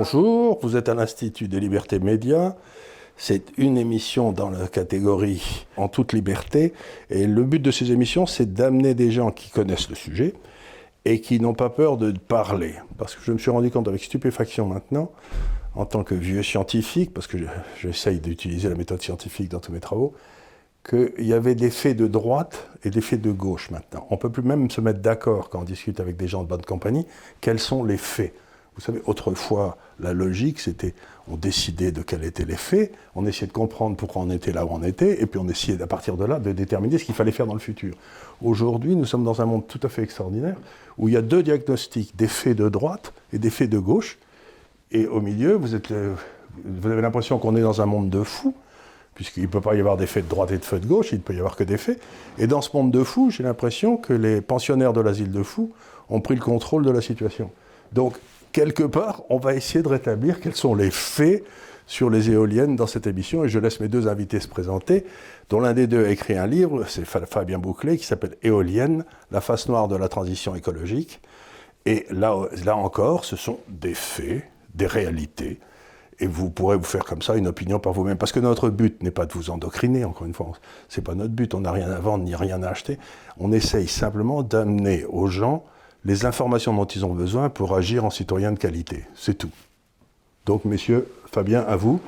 Bonjour, vous êtes à l'Institut des libertés médias. C'est une émission dans la catégorie en toute liberté. Et le but de ces émissions, c'est d'amener des gens qui connaissent le sujet et qui n'ont pas peur de parler. Parce que je me suis rendu compte avec stupéfaction maintenant, en tant que vieux scientifique, parce que j'essaye d'utiliser la méthode scientifique dans tous mes travaux, qu'il y avait des faits de droite et des faits de gauche maintenant. On ne peut plus même se mettre d'accord quand on discute avec des gens de bonne compagnie, quels sont les faits? Vous savez, autrefois, la logique, c'était on décidait de quels étaient les faits, on essayait de comprendre pourquoi on était là où on était, et puis on essayait à partir de là de déterminer ce qu'il fallait faire dans le futur. Aujourd'hui, nous sommes dans un monde tout à fait extraordinaire, où il y a deux diagnostics, des faits de droite et des faits de gauche, et au milieu, vous, vous avez l'impression qu'on est dans un monde de fous, puisqu'il ne peut pas y avoir des faits de droite et de faits de gauche, il ne peut y avoir que des faits. Et dans ce monde de fous, j'ai l'impression que les pensionnaires de l'asile de fous ont pris le contrôle de la situation. Donc, quelque part, on va essayer de rétablir quels sont les faits sur les éoliennes dans cette émission, et je laisse mes deux invités se présenter, dont l'un des deux a écrit un livre, c'est Fabien Bouclé, qui s'appelle Éolienne, la face noire de la transition écologique. Et là, là encore, ce sont des faits, des réalités, et vous pourrez vous faire comme ça une opinion par vous-même. Parce que notre but n'est pas de vous endocriner, encore une fois. C'est pas notre but. On n'a rien à vendre ni rien à acheter. On essaye simplement d'amener aux gens les informations dont ils ont besoin pour agir en citoyen de qualité. C'est tout. Donc, messieurs, Fabien, à vous.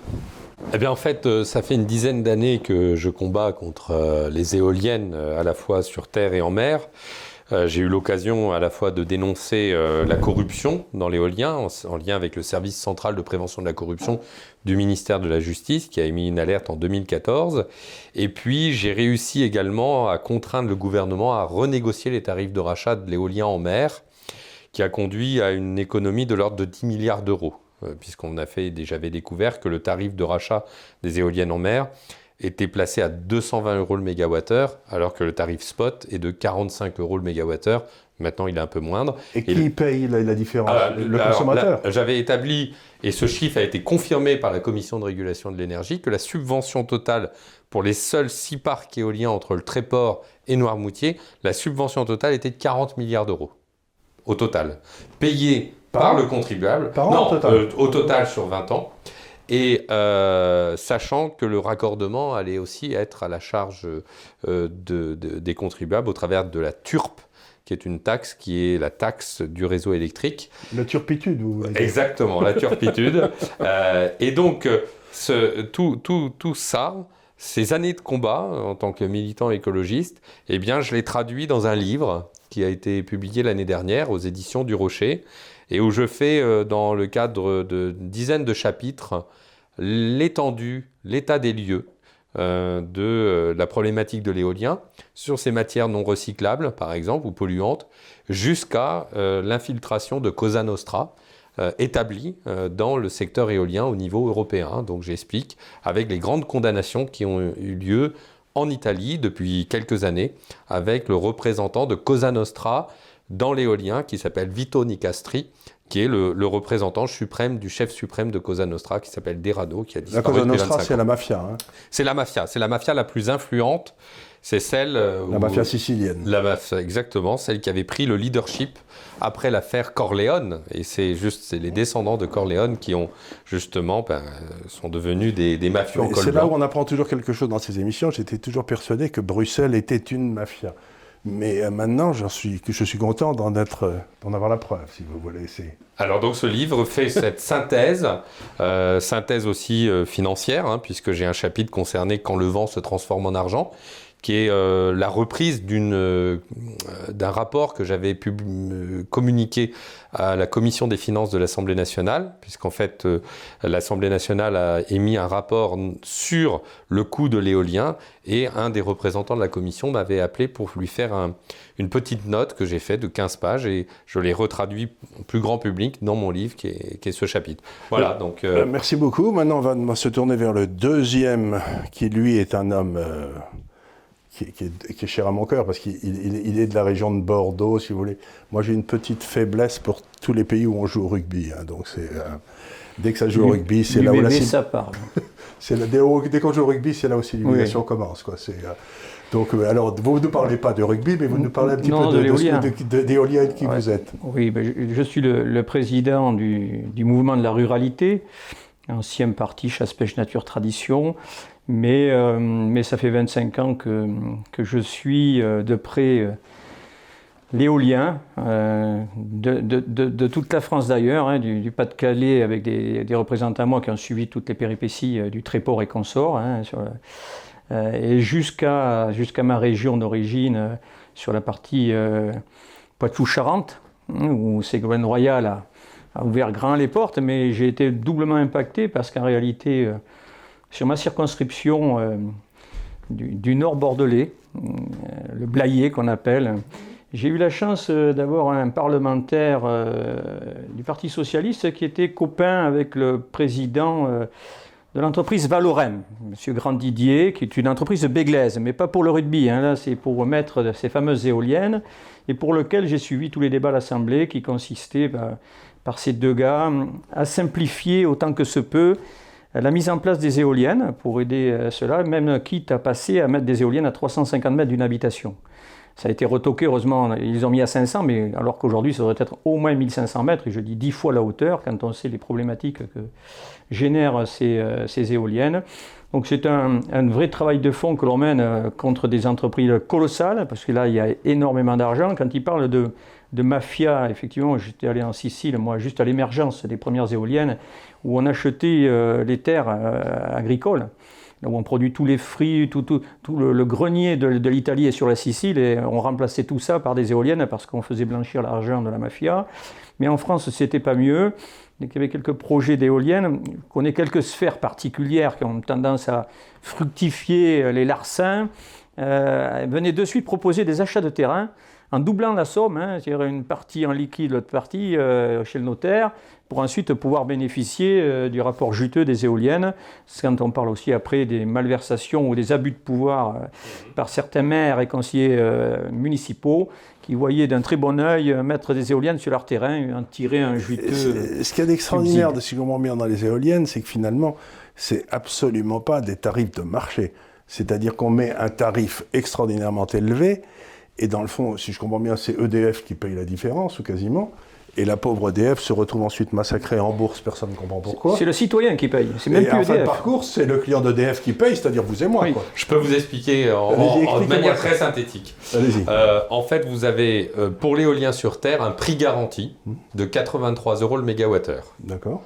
Eh bien, en fait, euh, ça fait une dizaine d'années que je combats contre euh, les éoliennes, euh, à la fois sur terre et en mer. Euh, j'ai eu l'occasion à la fois de dénoncer euh, la corruption dans l'éolien, en, lien avec le service central de prévention de la corruption du ministère de la Justice, qui a émis une alerte en 2014. Et puis, j'ai réussi également à contraindre le gouvernement à renégocier les tarifs de rachat de l'éolien en mer, qui a conduit à une économie de l'ordre de 10 milliards d'euros euh, puisqu'on a fait, j'avais découvert que le tarif de rachat des éoliennes en mer était placé à 220 euros le mégawattheure, alors que le tarif spot est de 45 euros le mégawattheure. Maintenant, il est un peu moindre. Et, qui paye la, différence ah, Le consommateur? J'avais établi, et ce chiffre a été confirmé par la Commission de régulation de l'énergie, que la subvention totale pour les seuls six parcs éoliens entre le Tréport et Noirmoutier, la subvention totale était de 40 milliards d'euros. Au total. Payé par, le contribuable. Par an, au total. Euh, au total sur 20 ans et euh, sachant que le raccordement allait aussi être à la charge euh, des contribuables au travers de la TURP, qui est une taxe qui est la taxe du réseau électrique. La turpitude, vous Exactement, la turpitude. Euh, et donc, tout, tout, tout ça, ces années de combat en tant que militant écologiste, eh bien, je l'ai traduit dans un livre qui a été publié l'année dernière aux éditions du Rocher et où je fais, euh, dans le cadre de dizaines de chapitres, l'étendue, l'état des lieux euh, de euh, la problématique de l'éolien sur ces matières non recyclables, par exemple, ou polluantes, jusqu'à l'infiltration de Cosa Nostra, établie dans le secteur éolien au niveau européen. Donc j'explique avec les grandes condamnations qui ont eu lieu en Italie depuis quelques années, avec le représentant de Cosa Nostra dans l'éolien qui s'appelle Vito Nicastri, qui est le, représentant suprême du chef suprême de Cosa Nostra, qui s'appelle Derado, qui a disparu La Cosa Nostra, c'est la mafia. Hein. C'est la mafia, c'est la mafia la plus influente. C'est celle. Euh, la mafia sicilienne. La mafia, exactement, celle qui avait pris le leadership après l'affaire Corleone. Et c'est juste c'est les descendants de Corleone qui ont justement ben, sont devenus des, des mafieux en col C'est là où on apprend toujours quelque chose dans ces émissions. J'étais toujours persuadé que Bruxelles était une mafia. Mais euh, maintenant, je suis, je suis content d'en, être, d'en avoir la preuve, si vous voulez. Alors donc ce livre fait cette synthèse, euh, synthèse aussi euh, financière, hein, puisque j'ai un chapitre concerné quand le vent se transforme en argent, qui est euh, la reprise euh, d'un rapport que j'avais euh, communiqué à la commission des finances de l'Assemblée nationale, puisqu'en fait l'Assemblée nationale a émis un rapport sur le coût de l'éolien et un des représentants de la commission m'avait appelé pour lui faire une petite note que j'ai faite de 15 pages et je l'ai retraduit au plus grand public dans mon livre qui est, qui est ce chapitre. Voilà, donc... Merci beaucoup. Maintenant, on va se tourner vers le deuxième qui, lui, est un homme qui, est, cher à mon cœur, parce qu'il est de la région de Bordeaux, si vous voulez. Moi, j'ai une petite faiblesse pour tous les pays où on joue au rugby. Hein. donc, c'est, euh, dès que ça joue au rugby, c'est là où la... ça parle. dès, qu'on joue au rugby, c'est là où l'illumination commence. Quoi. C'est, euh, Donc, euh, alors, vous ne parlez pas de rugby, mais vous nous parlez un petit Non, peu de de, l'éolien. qui Ouais. vous êtes. Oui, ben, je, je suis le, le président du, du mouvement de la ruralité, ancien parti chasse-pêche nature tradition, mais, euh, mais ça fait 25 ans que, je suis euh, de près euh, l'éolien, de, toute la France d'ailleurs, hein, du, Pas-de-Calais avec des, représentants à moi qui ont suivi toutes les péripéties du Tréport et consorts, hein, et jusqu'à ma région d'origine, sur la partie Poitou-Charentes, hein, où Ségolène Royal a, ouvert grand les portes, mais j'ai été doublement impacté parce qu'en réalité, sur ma circonscription euh, du, nord bordelais, euh, le Blayais qu'on appelle, j'ai eu la chance euh, d'avoir un parlementaire du Parti socialiste qui était copain avec le président de l'entreprise Valorem, M. Grandidier, qui est une entreprise Béglaise, mais pas pour le rugby, hein, c'est pour mettre ces fameuses éoliennes, et pour lequel j'ai suivi tous les débats à l'Assemblée qui consistaient bah, par ces deux gars à simplifier autant que se peut la mise en place des éoliennes pour aider euh, cela, même quitte à passer à mettre des éoliennes à 350 mètres d'une habitation. Ça a été retoqué, heureusement, ils ont mis à 500, mais alors qu'aujourd'hui, ça devrait être au moins 1500 mètres, et je dis 10 fois la hauteur, quand on sait les problématiques que génèrent ces, euh, éoliennes. Donc c'est un, vrai travail de fond que l'on mène euh, contre des entreprises colossales, parce que là, il y a énormément d'argent. Quand ils parlent de mafia, effectivement, j'étais allé en Sicile, moi, juste à l'émergence des premières éoliennes, où on achetait euh, les terres euh, agricoles où on produit tous les fruits, tout, le, grenier de, l'Italie est sur la Sicile, et on remplaçait tout ça par des éoliennes parce qu'on faisait blanchir l'argent de la mafia. Mais en France, c'était pas mieux. Il y avait quelques projets d'éoliennes. Je connais quelques sphères particulières qui ont tendance à fructifier les larcins. Euh, venaient de suite proposer des achats de terrain en doublant la somme, hein, c'est-à-dire une partie en liquide, l'autre partie euh, chez le notaire, pour ensuite pouvoir bénéficier euh, du rapport juteux des éoliennes. C'est quand on parle aussi après des malversations ou des abus de pouvoir euh, par certains maires et conseillers euh, municipaux qui voyaient d'un très bon œil mettre des éoliennes sur leur terrain et en tirer un juteux. Ce qu'il y a d'extraordinaire, de si je comprends bien, dans les éoliennes, c'est que finalement, c'est absolument pas des tarifs de marché. C'est-à-dire qu'on met un tarif extraordinairement élevé, et dans le fond, si je comprends bien, c'est EDF qui paye la différence, ou quasiment, et la pauvre EDF se retrouve ensuite massacrée en bourse, personne ne comprend pourquoi. C'est le citoyen qui paye, c'est même Et plus en fin de EDF. parcours, c'est le client d'EDF qui paye, c'est-à-dire vous et moi. Oui. quoi. Je peux vous expliquer en, Allez-y, en- de manière très synthétique. Allez-y. Euh, en fait, vous avez euh, pour l'éolien sur Terre un prix garanti de 83 euros le mégawattheure. D'accord.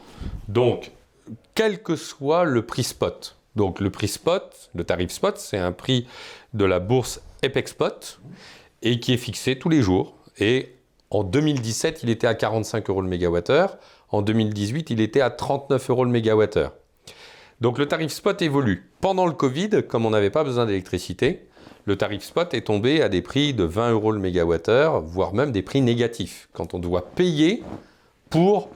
Donc, quel que soit le prix spot, donc le prix spot, le tarif spot, c'est un prix de la bourse Epex Spot et qui est fixé tous les jours. Et en 2017, il était à 45 euros le mégawattheure. En 2018, il était à 39 euros le mégawattheure. Donc le tarif spot évolue. Pendant le Covid, comme on n'avait pas besoin d'électricité, le tarif spot est tombé à des prix de 20 euros le mégawattheure, voire même des prix négatifs, quand on doit payer pour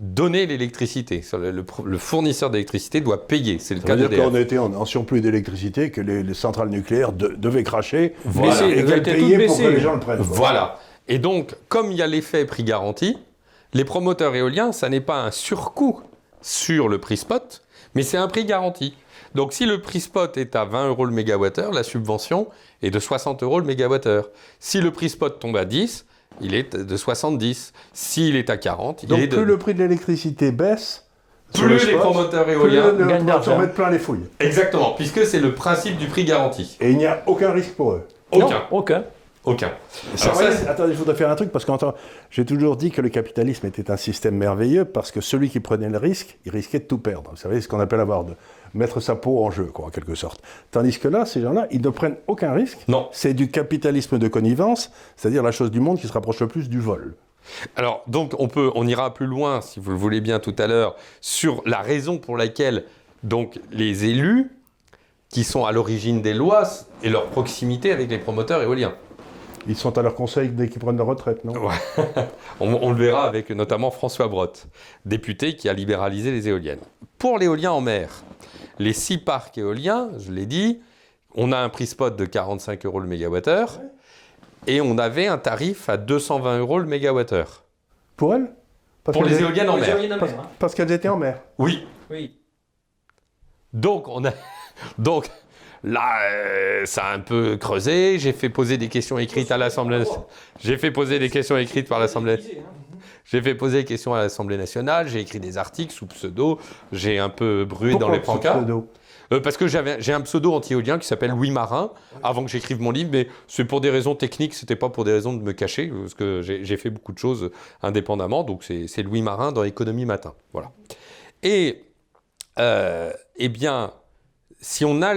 donner l'électricité. Le, le- le fournisseur d'électricité doit payer. C'est le Ça cas veut dire qu'on était en, en surplus d'électricité, que les, les centrales nucléaires de- devaient cracher, Voilà. Baisser, et elles qu'elles étaient payaient toutes pour que baissées. les gens le prennent. Voilà. Et donc, comme il y a l'effet prix garanti, les promoteurs éoliens, ça n'est pas un surcoût sur le prix spot, mais c'est un prix garanti. Donc, si le prix spot est à 20 euros le mégawattheure, la subvention est de 60 euros le mégawattheure. Si le prix spot tombe à 10, il est de 70. S'il est à 40, il Donc est de... plus le prix de l'électricité baisse, Plus le les spot, promoteurs plus éoliens... le, gagnent d'argent. mettent plein les fouilles. Exactement, puisque c'est le principe du prix garanti. Et il n'y a aucun risque pour eux. Aucun. Non, aucun. Aucun. Ça, Alors ça, attendez, je voudrais faire un truc parce que j'ai toujours dit que le capitalisme était un système merveilleux parce que celui qui prenait le risque, il risquait de tout perdre. Vous savez, ce qu'on appelle avoir de mettre sa peau en jeu, quoi, en quelque sorte. Tandis que là, ces gens-là, ils ne prennent aucun risque. Non. C'est du capitalisme de connivence, c'est-à-dire la chose du monde qui se rapproche le plus du vol. Alors, donc, on, peut, on ira plus loin, si vous le voulez bien tout à l'heure, sur la raison pour laquelle donc, les élus, qui sont à l'origine des lois, et leur proximité avec les promoteurs éoliens. Ils sont à leur conseil dès qu'ils prennent leur retraite, non? On, on le verra avec notamment François Brotte, député qui a libéralisé les éoliennes. Pour l'éolien en mer, les six parcs éoliens, je l'ai dit, on a un prix spot de 45 euros le mégawattheure, et on avait un tarif à 220 euros le mégawattheure. Pour elles? Parce Pour les éoliennes en mer. Parce, parce qu'elles étaient en mer. Oui, Oui. Donc, on a. Donc, Là, euh, ça a un peu creusé. J'ai fait poser des questions écrites à l'Assemblée. J'ai fait poser des questions écrites par l'Assemblée. J'ai fait poser des questions à l'Assemblée nationale. J'ai écrit des articles sous pseudo. J'ai un peu brûlé dans les pancartes. pseudo? Euh, parce que j'ai un pseudo anti-éolien qui s'appelle Louis Marin, avant que j'écrive mon livre, mais c'est pour des raisons techniques, c'était pas pour des raisons de me cacher, parce que j'ai, fait beaucoup de choses indépendamment, donc c'est, c'est Louis Marin dans Économie Matin. Voilà. Et, euh, eh bien, si on a.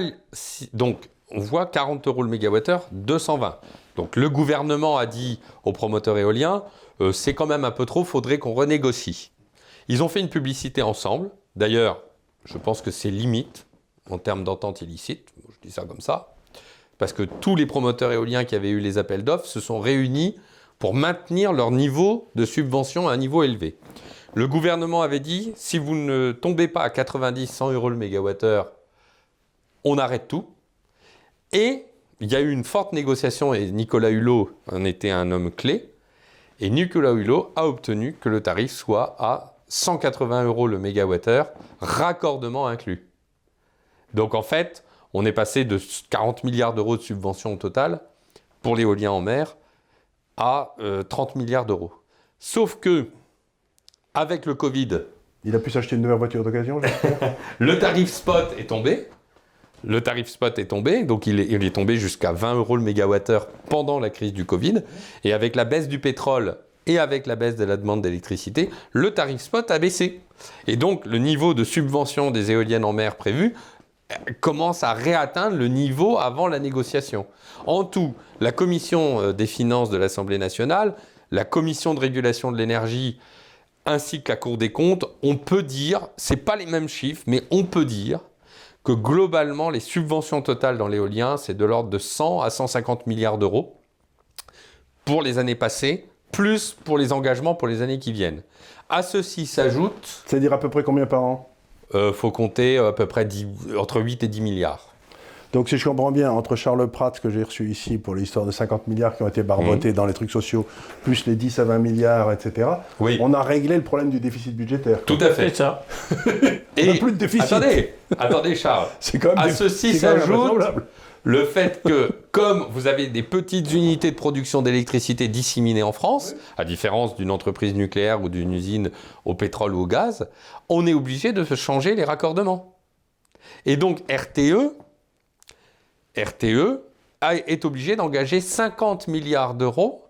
donc, on voit 40 euros le mégawattheure, 220. Donc, le gouvernement a dit aux promoteurs éoliens euh, c'est quand même un peu trop, faudrait qu'on renégocie. Ils ont fait une publicité ensemble. D'ailleurs, je pense que c'est limite en termes d'entente illicite. Je dis ça comme ça. Parce que tous les promoteurs éoliens qui avaient eu les appels d'offres se sont réunis pour maintenir leur niveau de subvention à un niveau élevé. Le gouvernement avait dit si vous ne tombez pas à 90, 100 euros le mégawattheure, on arrête tout. Et il y a eu une forte négociation et Nicolas Hulot en était un homme clé. Et Nicolas Hulot a obtenu que le tarif soit à 180 euros le mégawattheure, raccordement inclus. Donc en fait, on est passé de 40 milliards d'euros de subventions au total pour l'éolien en mer à euh, 30 milliards d'euros. Sauf que, avec le Covid, Il a pu s'acheter une nouvelle voiture d'occasion, le tarif spot est tombé. Le tarif spot est tombé, donc il est, tombé jusqu'à 20 euros le mégawattheure pendant la crise du Covid. Et avec la baisse du pétrole et avec la baisse de la demande d'électricité, le tarif spot a baissé. Et donc le niveau de subvention des éoliennes en mer prévu euh, commence à réatteindre le niveau avant la négociation. En tout, la commission euh, des finances de l'Assemblée nationale, la commission de régulation de l'énergie ainsi que la Cour des comptes, on peut dire, c'est pas les mêmes chiffres, mais on peut dire que globalement, les subventions totales dans l'éolien, c'est de l'ordre de 100 à 150 milliards d'euros pour les années passées, plus pour les engagements pour les années qui viennent. À ceci s'ajoute, C'est-à-dire à peu près combien par an? euh, faut compter à peu près 10 entre 8 et 10 milliards. Donc si je comprends bien, entre Charles Pratt, que j'ai reçu ici pour l'histoire de 50 milliards qui ont été barbotés dans les trucs sociaux, plus les 10 à 20 milliards, etc., Oui. on a réglé le problème du déficit budgétaire. Tout à C'est fait. ça. Et On a plus de déficit. Attendez, attendez Charles. C'est quand même À des- ceci s'ajoute le fait que, comme vous avez des petites unités de production d'électricité disséminées en France, à différence d'une entreprise nucléaire ou d'une usine au pétrole ou au gaz, on est obligé de changer les raccordements. Et donc RTE, RTE est obligé d'engager 50 milliards d'euros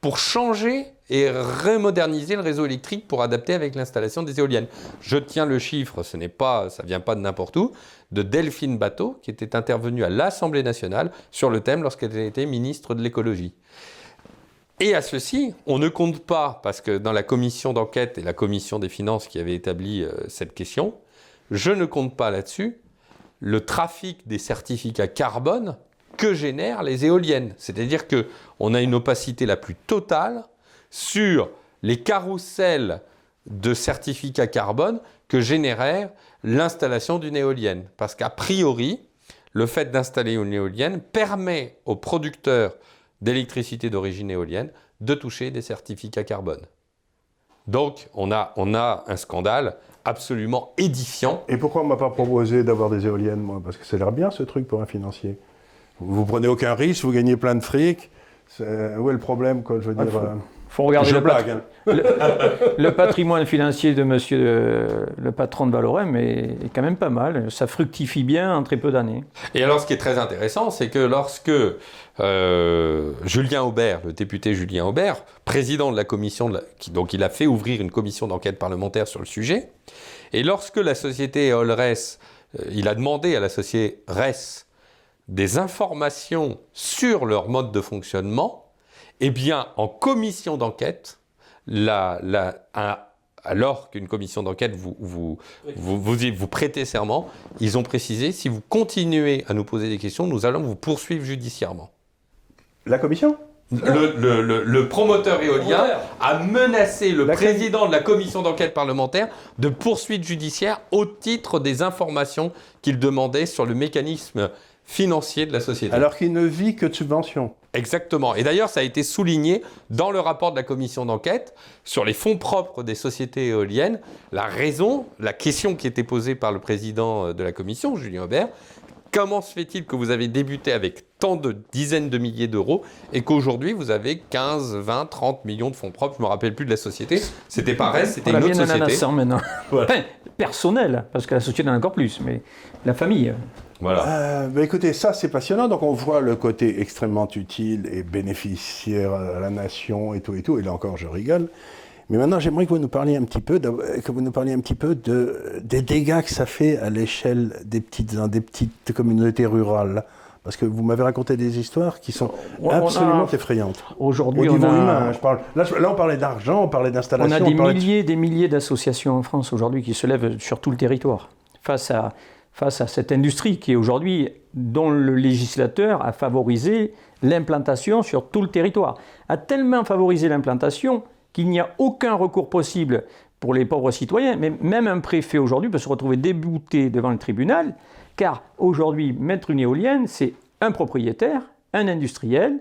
pour changer et remoderniser le réseau électrique pour adapter avec l'installation des éoliennes. Je tiens le chiffre, ce n'est pas, ça vient pas de n'importe où, de Delphine Bateau, qui était intervenue à l'Assemblée nationale sur le thème lorsqu'elle était ministre de l'écologie. Et à ceci, on ne compte pas, parce que dans la commission d'enquête et la commission des finances qui avait établi euh, cette question, je ne compte pas là-dessus le trafic des certificats carbone que génèrent les éoliennes. C'est-à-dire que on a une opacité la plus totale sur les carousels de certificats carbone que générait l'installation d'une éolienne. Parce qu'a priori, le fait d'installer une éolienne permet aux producteurs d'électricité d'origine éolienne de toucher des certificats carbone. Donc, on a, on a un scandale absolument édifiant. Et pourquoi on m'a pas proposé d'avoir des éoliennes, moi? Parce que ça a l'air bien ce truc pour un financier. Vous, prenez aucun risque, vous gagnez plein de fric. Où est le problème, quoi, je veux Ah, dire faut- faut regarder Je le, pat- blague. hein. le patrimoine financier de monsieur euh, le patron de Valorem est, est quand même pas mal. Ça fructifie bien en très peu d'années. Et alors, ce qui est très intéressant, c'est que lorsque euh, Julien Aubert, le député Julien Aubert, président de la commission, de la- qui, donc il a fait ouvrir une commission d'enquête parlementaire sur le sujet, et lorsque la société Olres, euh, il a demandé à la société RES des informations sur leur mode de fonctionnement, eh bien, en commission d'enquête, la- la- un- alors qu'une commission d'enquête vous, vous, vous, vous, y- vous prêtez serment, ils ont précisé si vous continuez à nous poser des questions, nous allons vous poursuivre judiciairement. La commission? Le, le- le- le promoteur éolien a menacé le président de la commission d'enquête parlementaire de poursuites judiciaires au titre des informations qu'il demandait sur le mécanisme financier de la société. Alors qu'il ne vit que de subventions. Exactement. Et d'ailleurs, ça a été souligné dans le rapport de la commission d'enquête sur les fonds propres des sociétés éoliennes. La raison, la question qui était posée par le président euh, de la commission, Julien Aubert, Comment se fait-il que vous avez débuté avec tant de dizaines de milliers d'euros et qu'aujourd'hui vous avez 15, 20, 30 millions de fonds propres? Je ne me rappelle plus de la société. C'était pareil, c'était une autre société. maintenant. Enfin, personnel, parce que la société en a encore plus, mais la famille. Voilà. Euh, bah écoutez, ça c'est passionnant. Donc on voit le côté extrêmement utile et bénéficiaire à la nation et tout et tout. Et là encore, je rigole. Mais maintenant, j'aimerais que vous nous parliez un petit peu, que vous nous parliez un petit peu de, des dégâts que ça fait à l'échelle des petites, des petites communautés rurales. Parce que vous m'avez raconté des histoires qui sont absolument effrayantes. Aujourd'hui, au niveau humain, hein, je parle. Là, on parlait d'argent, on parlait d'installation. On a des milliers, des milliers d'associations en France aujourd'hui qui se lèvent sur tout le territoire face à face à cette industrie qui est aujourd'hui dont le législateur a favorisé l'implantation sur tout le territoire, a tellement favorisé l'implantation qu'il n'y a aucun recours possible pour les pauvres citoyens, mais même un préfet aujourd'hui peut se retrouver débouté devant le tribunal, car aujourd'hui, mettre une éolienne, c'est un propriétaire, un industriel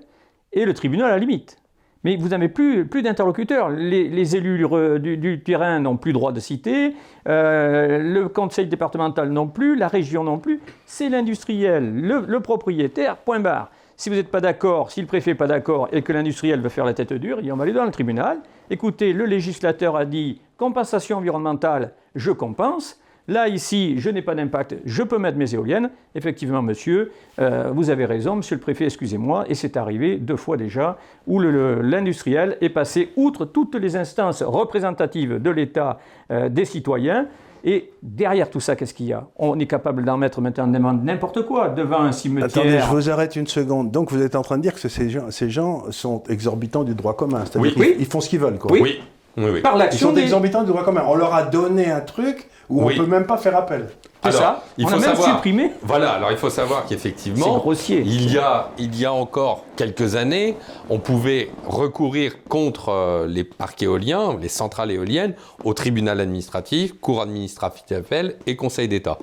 et le tribunal à la limite. Mais vous n'avez plus, plus d'interlocuteurs. Les, élus du, terrain n'ont plus droit de citer, euh, le conseil départemental non plus, la région non plus. C'est l'industriel, le, propriétaire, point barre. Si vous n'êtes pas d'accord, si le préfet n'est pas d'accord et que l'industriel veut faire la tête dure, il va aller dans le tribunal. Écoutez, le législateur a dit compensation environnementale, je compense. Là, ici, je n'ai pas d'impact, je peux mettre mes éoliennes. Effectivement, monsieur, euh, vous avez raison, monsieur le préfet, excusez-moi. Et c'est arrivé deux fois déjà où l'industriel est passé outre toutes les instances représentatives de l'État, euh, des citoyens, et derrière tout ça, qu'est-ce qu'il y a? On est capable d'en mettre maintenant n'importe quoi devant un cimetière. Attendez, je vous arrête une seconde. Donc vous êtes en train de dire que ces gens, ces gens sont exorbitants du droit commun. Oui. Ils, font ce qu'ils veulent. Quoi. Oui. Oui. oui. Par l'action. Ils sont exorbitants du droit commun. On leur a donné un truc où on ne peut même pas faire appel. C'est ça. Il on faut a même savoir, supprimé. Voilà, alors il faut savoir qu'effectivement, il y, a, il y a encore quelques années, on pouvait recourir contre euh, les parcs éoliens, les centrales éoliennes, au tribunal administratif, cour administrative d'appel et conseil d'État.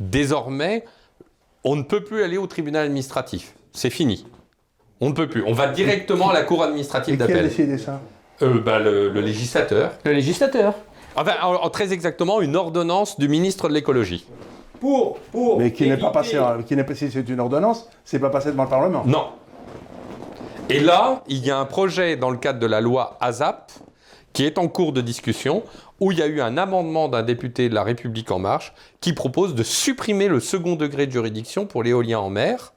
Désormais, on ne peut plus aller au tribunal administratif. C'est fini. On ne peut plus. On va directement à la cour administrative d'appel. Qui a décidé ça? Euh, bah, le, le législateur. Le législateur. Enfin, très exactement, une ordonnance du ministre de l'écologie. Pour, pour Mais qui n'est pas passé, qui n'est si c'est une ordonnance, c'est pas passé devant le Parlement. Non. Et là, il y a un projet dans le cadre de la loi ASAP qui est en cours de discussion, où il y a eu un amendement d'un député de la République en marche qui propose de supprimer le second degré de juridiction pour l'éolien en mer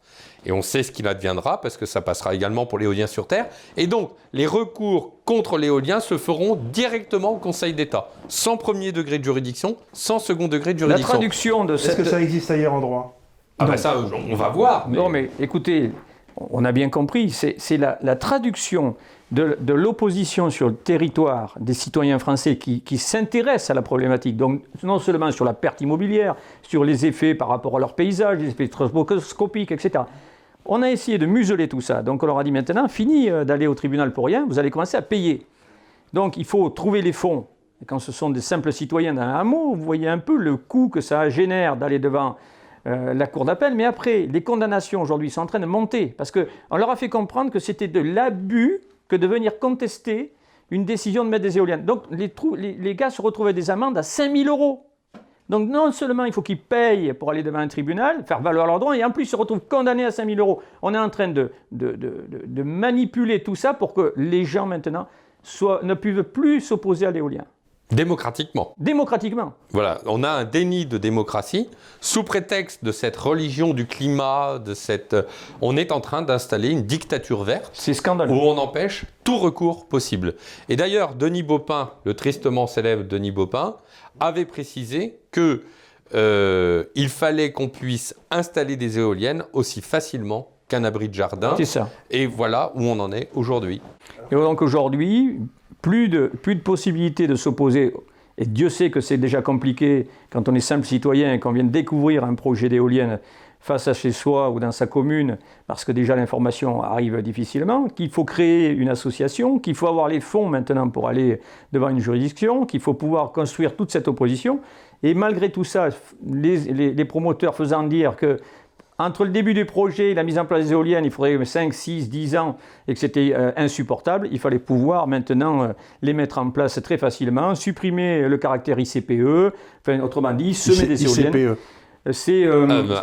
et on sait ce qu'il adviendra parce que ça passera également pour l'éolien sur Terre. Et donc, les recours contre l'éolien se feront directement au Conseil d'État, sans premier degré de juridiction, sans second degré de juridiction. La traduction de cette... Est-ce que ça existe ailleurs en droit? Ah ben ça, on va voir. Non, mais écoutez, on a bien compris, c'est la, traduction de, l'opposition sur le territoire des citoyens français qui, qui s'intéressent à la problématique, donc non seulement sur la perte immobilière, sur les effets par rapport à leur paysage, les effets stroboscopiques, etc. On a essayé de museler tout ça. Donc on leur a dit maintenant, fini euh, d'aller au tribunal pour rien, vous allez commencer à payer. Donc il faut trouver les fonds. Et quand ce sont des simples citoyens d'un hameau, vous voyez un peu le coût que ça génère d'aller devant euh, la cour d'appel. Mais après, les condamnations aujourd'hui sont en train de monter parce qu'on leur a fait comprendre que c'était de l'abus que de venir contester une décision de mettre des éoliennes. Donc les, gars se retrouvaient des amendes à 5000 euros. Donc non seulement il faut qu'ils payent pour aller devant un tribunal, faire valoir leurs droits, et en plus ils se retrouvent condamnés à 5 000 euros. On est en train de, manipuler tout ça pour que les gens maintenant ne puissent plus s'opposer à l'éolien. Démocratiquement. Démocratiquement. Voilà, on a un déni de démocratie sous prétexte de cette religion du climat, de cette, on est en train d'installer une dictature verte. C'est scandaleux. Où on empêche tout recours possible. Et d'ailleurs, Denis Baupin, le tristement célèbre Denis Baupin, avait précisé que euh, il fallait qu'on puisse installer des éoliennes aussi facilement qu'un abri de jardin. C'est ça. Et voilà où on en est aujourd'hui. Et donc aujourd'hui, plus de, plus de possibilités de s'opposer. Et Dieu sait que c'est déjà compliqué quand on est simple citoyen et qu'on vient de découvrir un projet d'éolienne face à chez soi ou dans sa commune, parce que déjà l'information arrive difficilement, qu'il faut créer une association, qu'il faut avoir les fonds maintenant pour aller devant une juridiction, qu'il faut pouvoir construire toute cette opposition. Et malgré tout ça, les, les promoteurs faisant dire que entre le début du projet et la mise en place des éoliennes, il faudrait 5, 6, 10 ans et que c'était euh, insupportable. Il fallait pouvoir maintenant euh, les mettre en place très facilement, supprimer le caractère ICPE, enfin, autrement dit, semer des éoliennes. ICPE. C'est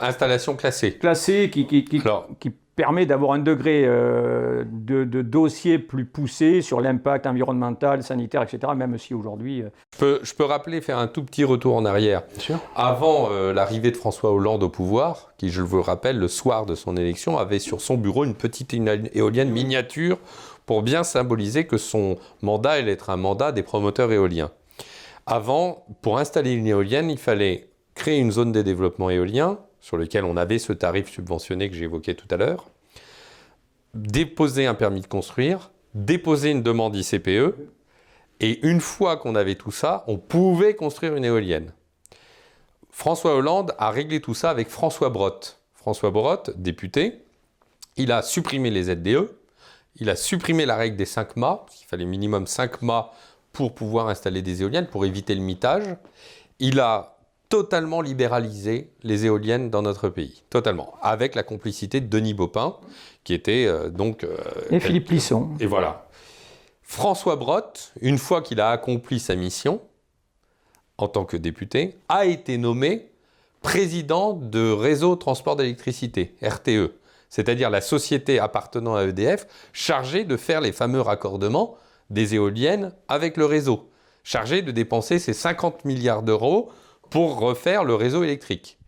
installation classée. Classée qui, qui, qui, qui permet d'avoir un degré euh, de, dossier plus poussé sur l'impact environnemental, sanitaire, etc., même si aujourd'hui... Euh, je, peux, rappeler, faire un tout petit retour en arrière. Avant euh, l'arrivée de François Hollande au pouvoir, qui, je vous rappelle, le soir de son élection, avait sur son bureau une petite éolienne miniature pour bien symboliser que son mandat allait être un mandat des promoteurs éoliens. Avant, pour installer une éolienne, il fallait créer une zone de développement éolien, sur lequel on avait ce tarif subventionné que j'évoquais tout à l'heure, déposer un permis de construire, déposer une demande ICPE, et une fois qu'on avait tout ça, on pouvait construire une éolienne. François Hollande a réglé tout ça avec François Brotte. François Brotte, député, il a supprimé les ZDE, il a supprimé la règle des 5 mâts, il fallait minimum 5 mâts pour pouvoir installer des éoliennes, pour éviter le mitage. Il a totalement libéralisé les éoliennes dans notre pays, totalement, avec la complicité de Denis Baupin, qui était euh, donc... Euh, et Philippe Plisson. Et voilà. François Brotte, une fois qu'il a accompli sa mission, en tant que député, a été nommé président de Réseau Transport d'électricité, RTE, c'est-à-dire la société appartenant à EDF, chargée de faire les fameux raccordements des éoliennes avec le réseau, chargée de dépenser ces 50 milliards d'euros pour refaire le réseau électrique.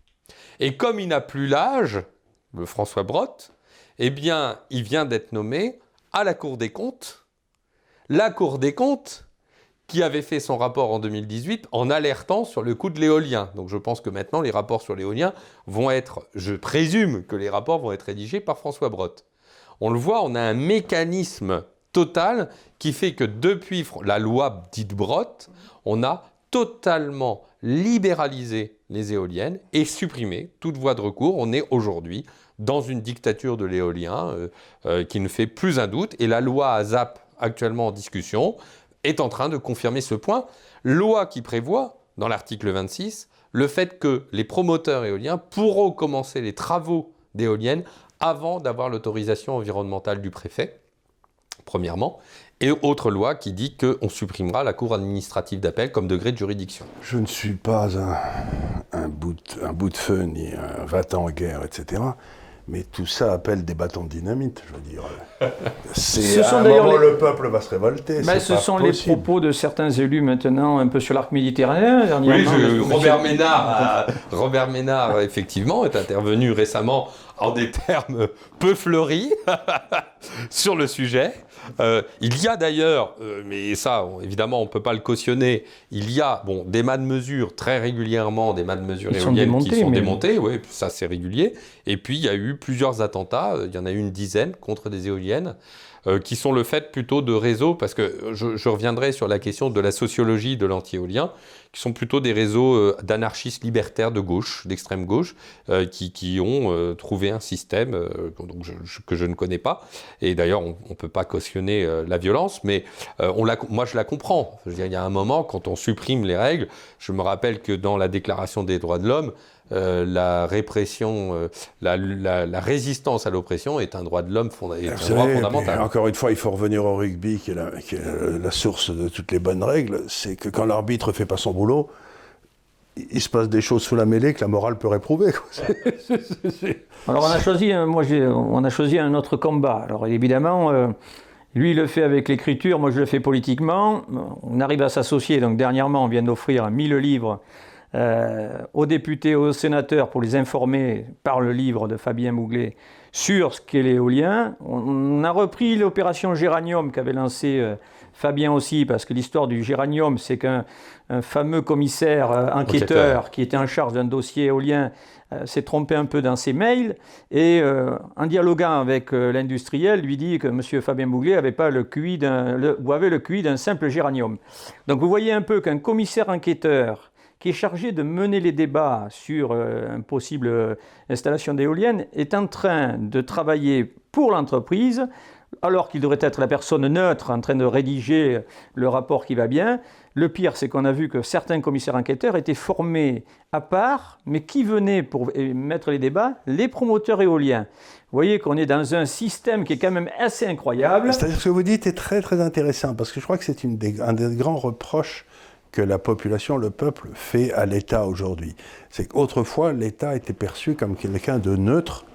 Et comme il n'a plus l'âge, le François Brotte, eh bien, il vient d'être nommé à la Cour des comptes. La Cour des comptes qui avait fait son rapport en 2018 en alertant sur le coût de l'éolien. Donc je pense que maintenant les rapports sur l'éolien vont être, je présume que les rapports vont être rédigés par François Brotte. On le voit, on a un mécanisme total qui fait que depuis la loi dite Brotte, on a totalement libéraliser les éoliennes et supprimer toute voie de recours. On est aujourd'hui dans une dictature de l'éolien euh, euh, qui ne fait plus un doute. Et la loi ASAP, actuellement en discussion, est en train de confirmer ce point. Loi qui prévoit, dans l'article 26, le fait que les promoteurs éoliens pourront commencer les travaux d'éoliennes avant d'avoir l'autorisation environnementale du préfet, premièrement, et autre loi qui dit qu'on supprimera la Cour administrative d'appel comme degré de juridiction. Je ne suis pas un, bout, de, un bout de feu ni un va en guerre, etc. Mais tout ça appelle des bâtons de dynamite, je veux dire. C'est à un moment le peuple va se révolter. Mais ce sont les propos de certains élus maintenant un peu sur l'arc méditerranéen. Oui, Robert Ménard, Robert Ménard effectivement est intervenu récemment en des termes peu fleuris sur le sujet. Euh, il y a d'ailleurs, euh, mais ça, évidemment, on ne peut pas le cautionner, il y a bon, des mâts de mesure très régulièrement, des mâts de mesure éoliennes qui sont démontés, oui, ça c'est régulier. Et puis il y a eu plusieurs attentats, il y en a eu une dizaine contre des éoliennes. Euh, qui sont le fait plutôt de réseaux, parce que je, reviendrai sur la question de la sociologie de l'anti-éolien, qui sont plutôt des réseaux euh, d'anarchistes libertaires de gauche, d'extrême gauche, euh, qui, qui, ont trouvé un système donc que je ne connais pas. Et d'ailleurs, on ne peut pas cautionner la violence, mais on la, moi je la comprends. Je veux dire, il y a un moment, quand on supprime les règles, je me rappelle que dans la Déclaration des droits de l'homme, euh, la répression, euh, la, résistance à l'oppression est un droit de l'homme fondamental. Encore une fois, il faut revenir au rugby, qui est, la, source de toutes les bonnes règles. C'est que quand l'arbitre fait pas son boulot, il se passe des choses sous la mêlée que la morale peut réprouver. Alors on a choisi, moi on a choisi un autre combat. Alors évidemment, euh, lui il le fait avec l'écriture, moi je le fais politiquement. On arrive à s'associer. Donc dernièrement, on vient d'offrir 1000 livres euh, aux députés, aux sénateurs pour les informer par le livre de Fabien Mouglet sur ce qu'est l'éolien. On a repris l'opération Géranium qu'avait lancé euh, Fabien aussi, parce que l'histoire du Géranium, c'est qu'un fameux commissaire euh, enquêteur qui était en charge d'un dossier éolien s'est trompé un peu dans ses mails et en dialoguant avec l'industriel lui dit que M. Fabien Mouglet avait pas le QI d'un ou avait le d'un simple géranium. Donc vous voyez un peu qu'un commissaire enquêteur qui est chargé de mener les débats sur euh, une possible euh, installation d'éoliennes, est en train de travailler pour l'entreprise, alors qu'il devrait être la personne neutre en train de rédiger le rapport qui va bien. Le pire, c'est qu'on a vu que certains commissaires enquêteurs étaient formés à part, mais qui venaient pour mettre les débats? Les promoteurs éoliens. Vous voyez qu'on est dans un système qui est quand même assez incroyable. C'est-à-dire ce que vous dites est très très intéressant, parce que je crois que c'est un des grands reproches que la population, le peuple, fait à l'État aujourd'hui. C'est qu'autrefois, l'État était perçu comme quelqu'un de neutre,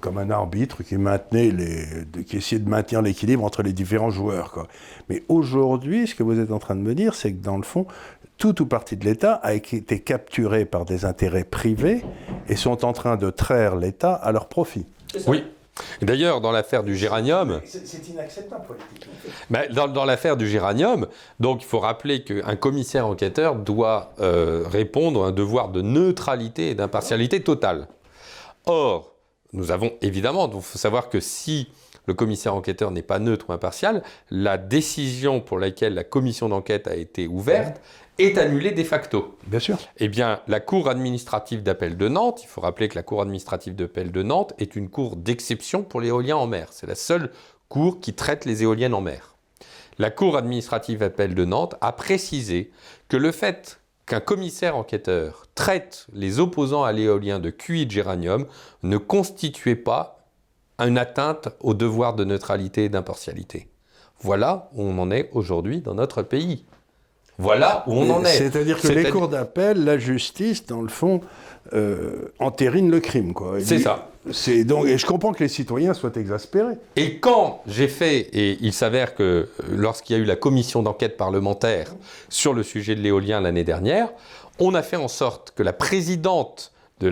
comme un arbitre qui, maintenait les, qui essayait de maintenir l'équilibre entre les différents joueurs. Quoi. Mais aujourd'hui, ce que vous êtes en train de me dire, c'est que dans le fond, tout ou partie de l'État a été capturé par des intérêts privés et sont en train de traire l'État à leur profit. Oui. D'ailleurs, dans l'affaire du géranium. C'est inacceptable politiquement. Dans, dans l'affaire du géranium, donc il faut rappeler qu'un commissaire enquêteur doit euh, répondre à un devoir de neutralité et d'impartialité totale. Or, nous avons évidemment, il faut savoir que si le commissaire enquêteur n'est pas neutre ou impartial, la décision pour laquelle la commission d'enquête a été ouverte est annulée de facto. Bien sûr. Eh bien, la Cour administrative d'appel de Nantes, il faut rappeler que la Cour administrative d'appel de Nantes est une cour d'exception pour l'éolien en mer. C'est la seule cour qui traite les éoliennes en mer. La Cour administrative d'appel de Nantes a précisé que le fait qu'un commissaire enquêteur traite les opposants à l'éolien de QI de géranium ne constituait pas une atteinte au devoir de neutralité et d'impartialité. Voilà où on en est aujourd'hui dans notre pays. Voilà où on en est. C'est-à-dire que les cours d'appel, la justice, dans le fond, euh, entérine le crime. C'est ça. C'est donc, et je comprends que les citoyens soient exaspérés. Et quand j'ai fait, et il s'avère que euh, lorsqu'il y a eu la commission d'enquête parlementaire sur le sujet de l'éolien l'année dernière, on a fait en sorte que la présidente de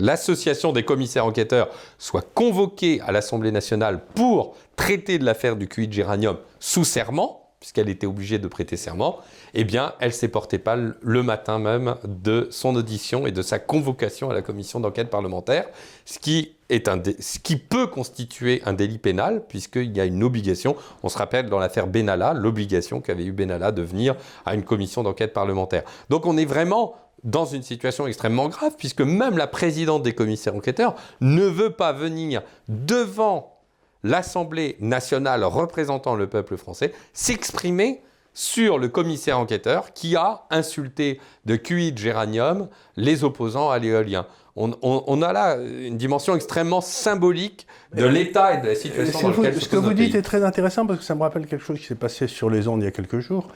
l'association la, de des commissaires enquêteurs soit convoquée à l'Assemblée nationale pour traiter de l'affaire du QI de géranium sous serment, puisqu'elle était obligée de prêter serment, eh bien, elle s'est portée pâle le matin même de son audition et de sa convocation à la commission d'enquête parlementaire, ce qui, est ce qui peut constituer un délit pénal, puisqu'il y a une obligation. On se rappelle dans l'affaire Benalla, l'obligation qu'avait eu Benalla de venir à une commission d'enquête parlementaire. Donc on est vraiment dans une situation extrêmement grave, puisque même la présidente des commissaires enquêteurs ne veut pas venir devant l'Assemblée nationale représentant le peuple français s'exprimer sur le commissaire enquêteur qui a insulté de QI de géranium les opposants à l'éolien. On, a là une dimension extrêmement symbolique de l'État et de la situation dans laquelle Ce que vous dites est très intéressant parce que ça me rappelle quelque chose qui s'est passé sur les ondes il y a quelques jours,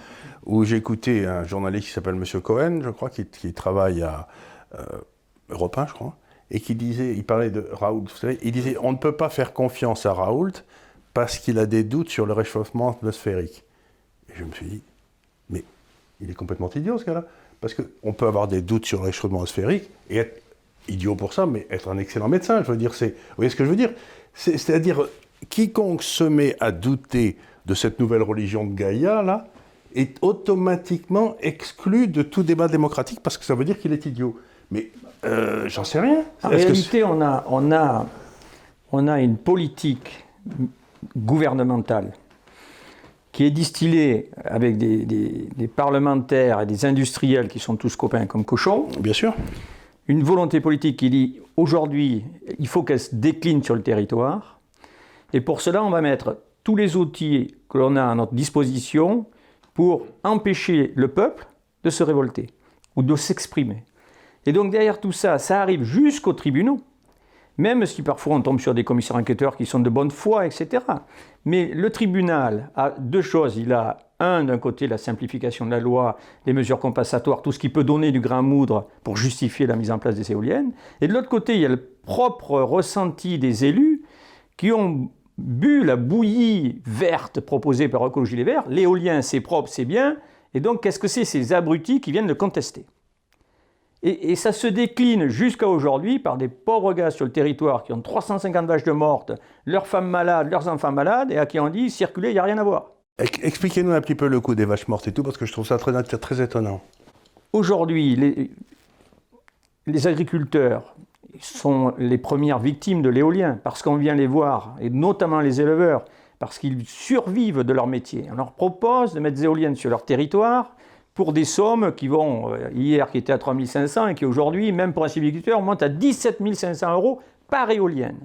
où j'ai écouté un journaliste qui s'appelle M. Cohen, je crois, qui, travaille à euh, Europe 1, je crois, et qui disait, il parlait de Raoult, vous savez, il disait on ne peut pas faire confiance à Raoult parce qu'il a des doutes sur le réchauffement atmosphérique. Et je me suis dit, mais il est complètement idiot ce gars-là. Parce qu'on peut avoir des doutes sur le réchauffement atmosphérique et être idiot pour ça, mais être un excellent médecin. Je veux dire, c'est, vous voyez ce que je veux dire? C'est-à-dire, quiconque se met à douter de cette nouvelle religion de Gaïa, là, est automatiquement exclu de tout débat démocratique parce que ça veut dire qu'il est idiot. Mais euh, j'en sais rien. En réalité, on, a, on, a, on a une politique gouvernementale qui est distillée avec des, des, parlementaires et des industriels qui sont tous copains comme cochons. Bien sûr. Une volonté politique qui dit aujourd'hui, il faut qu'elle se décline sur le territoire. Et pour cela, on va mettre tous les outils que l'on a à notre disposition pour empêcher le peuple de se révolter ou de s'exprimer. Et donc derrière tout ça, ça arrive jusqu'aux tribunaux, même si parfois on tombe sur des commissaires enquêteurs qui sont de bonne foi, etc. Mais le tribunal a deux choses. Il a, un, d'un côté, la simplification de la loi, les mesures compensatoires, tout ce qui peut donner du grain à moudre pour justifier la mise en place des éoliennes. Et de l'autre côté, il y a le propre ressenti des élus qui ont bu la bouillie verte proposée par Écologie Les Verts. L'éolien, c'est propre, c'est bien. Et donc, qu'est-ce que c'est? Ces abrutis qui viennent le contester et, ça se décline jusqu'à aujourd'hui par des pauvres gars sur le territoire qui ont 350 vaches de mortes, leurs femmes malades, leurs enfants malades, et à qui on dit circuler, il n'y a rien à voir. Expliquez-nous un petit peu le coup des vaches mortes et tout, parce que je trouve ça très, très étonnant. Aujourd'hui, les, les agriculteurs sont les premières victimes de l'éolien, parce qu'on vient les voir, et notamment les éleveurs, parce qu'ils survivent de leur métier. On leur propose de mettre des éoliennes sur leur territoire, pour des sommes qui vont, euh, hier qui étaient à 3500 et qui aujourd'hui, même pour un civiculteur, montent à 17 500 euros par éolienne.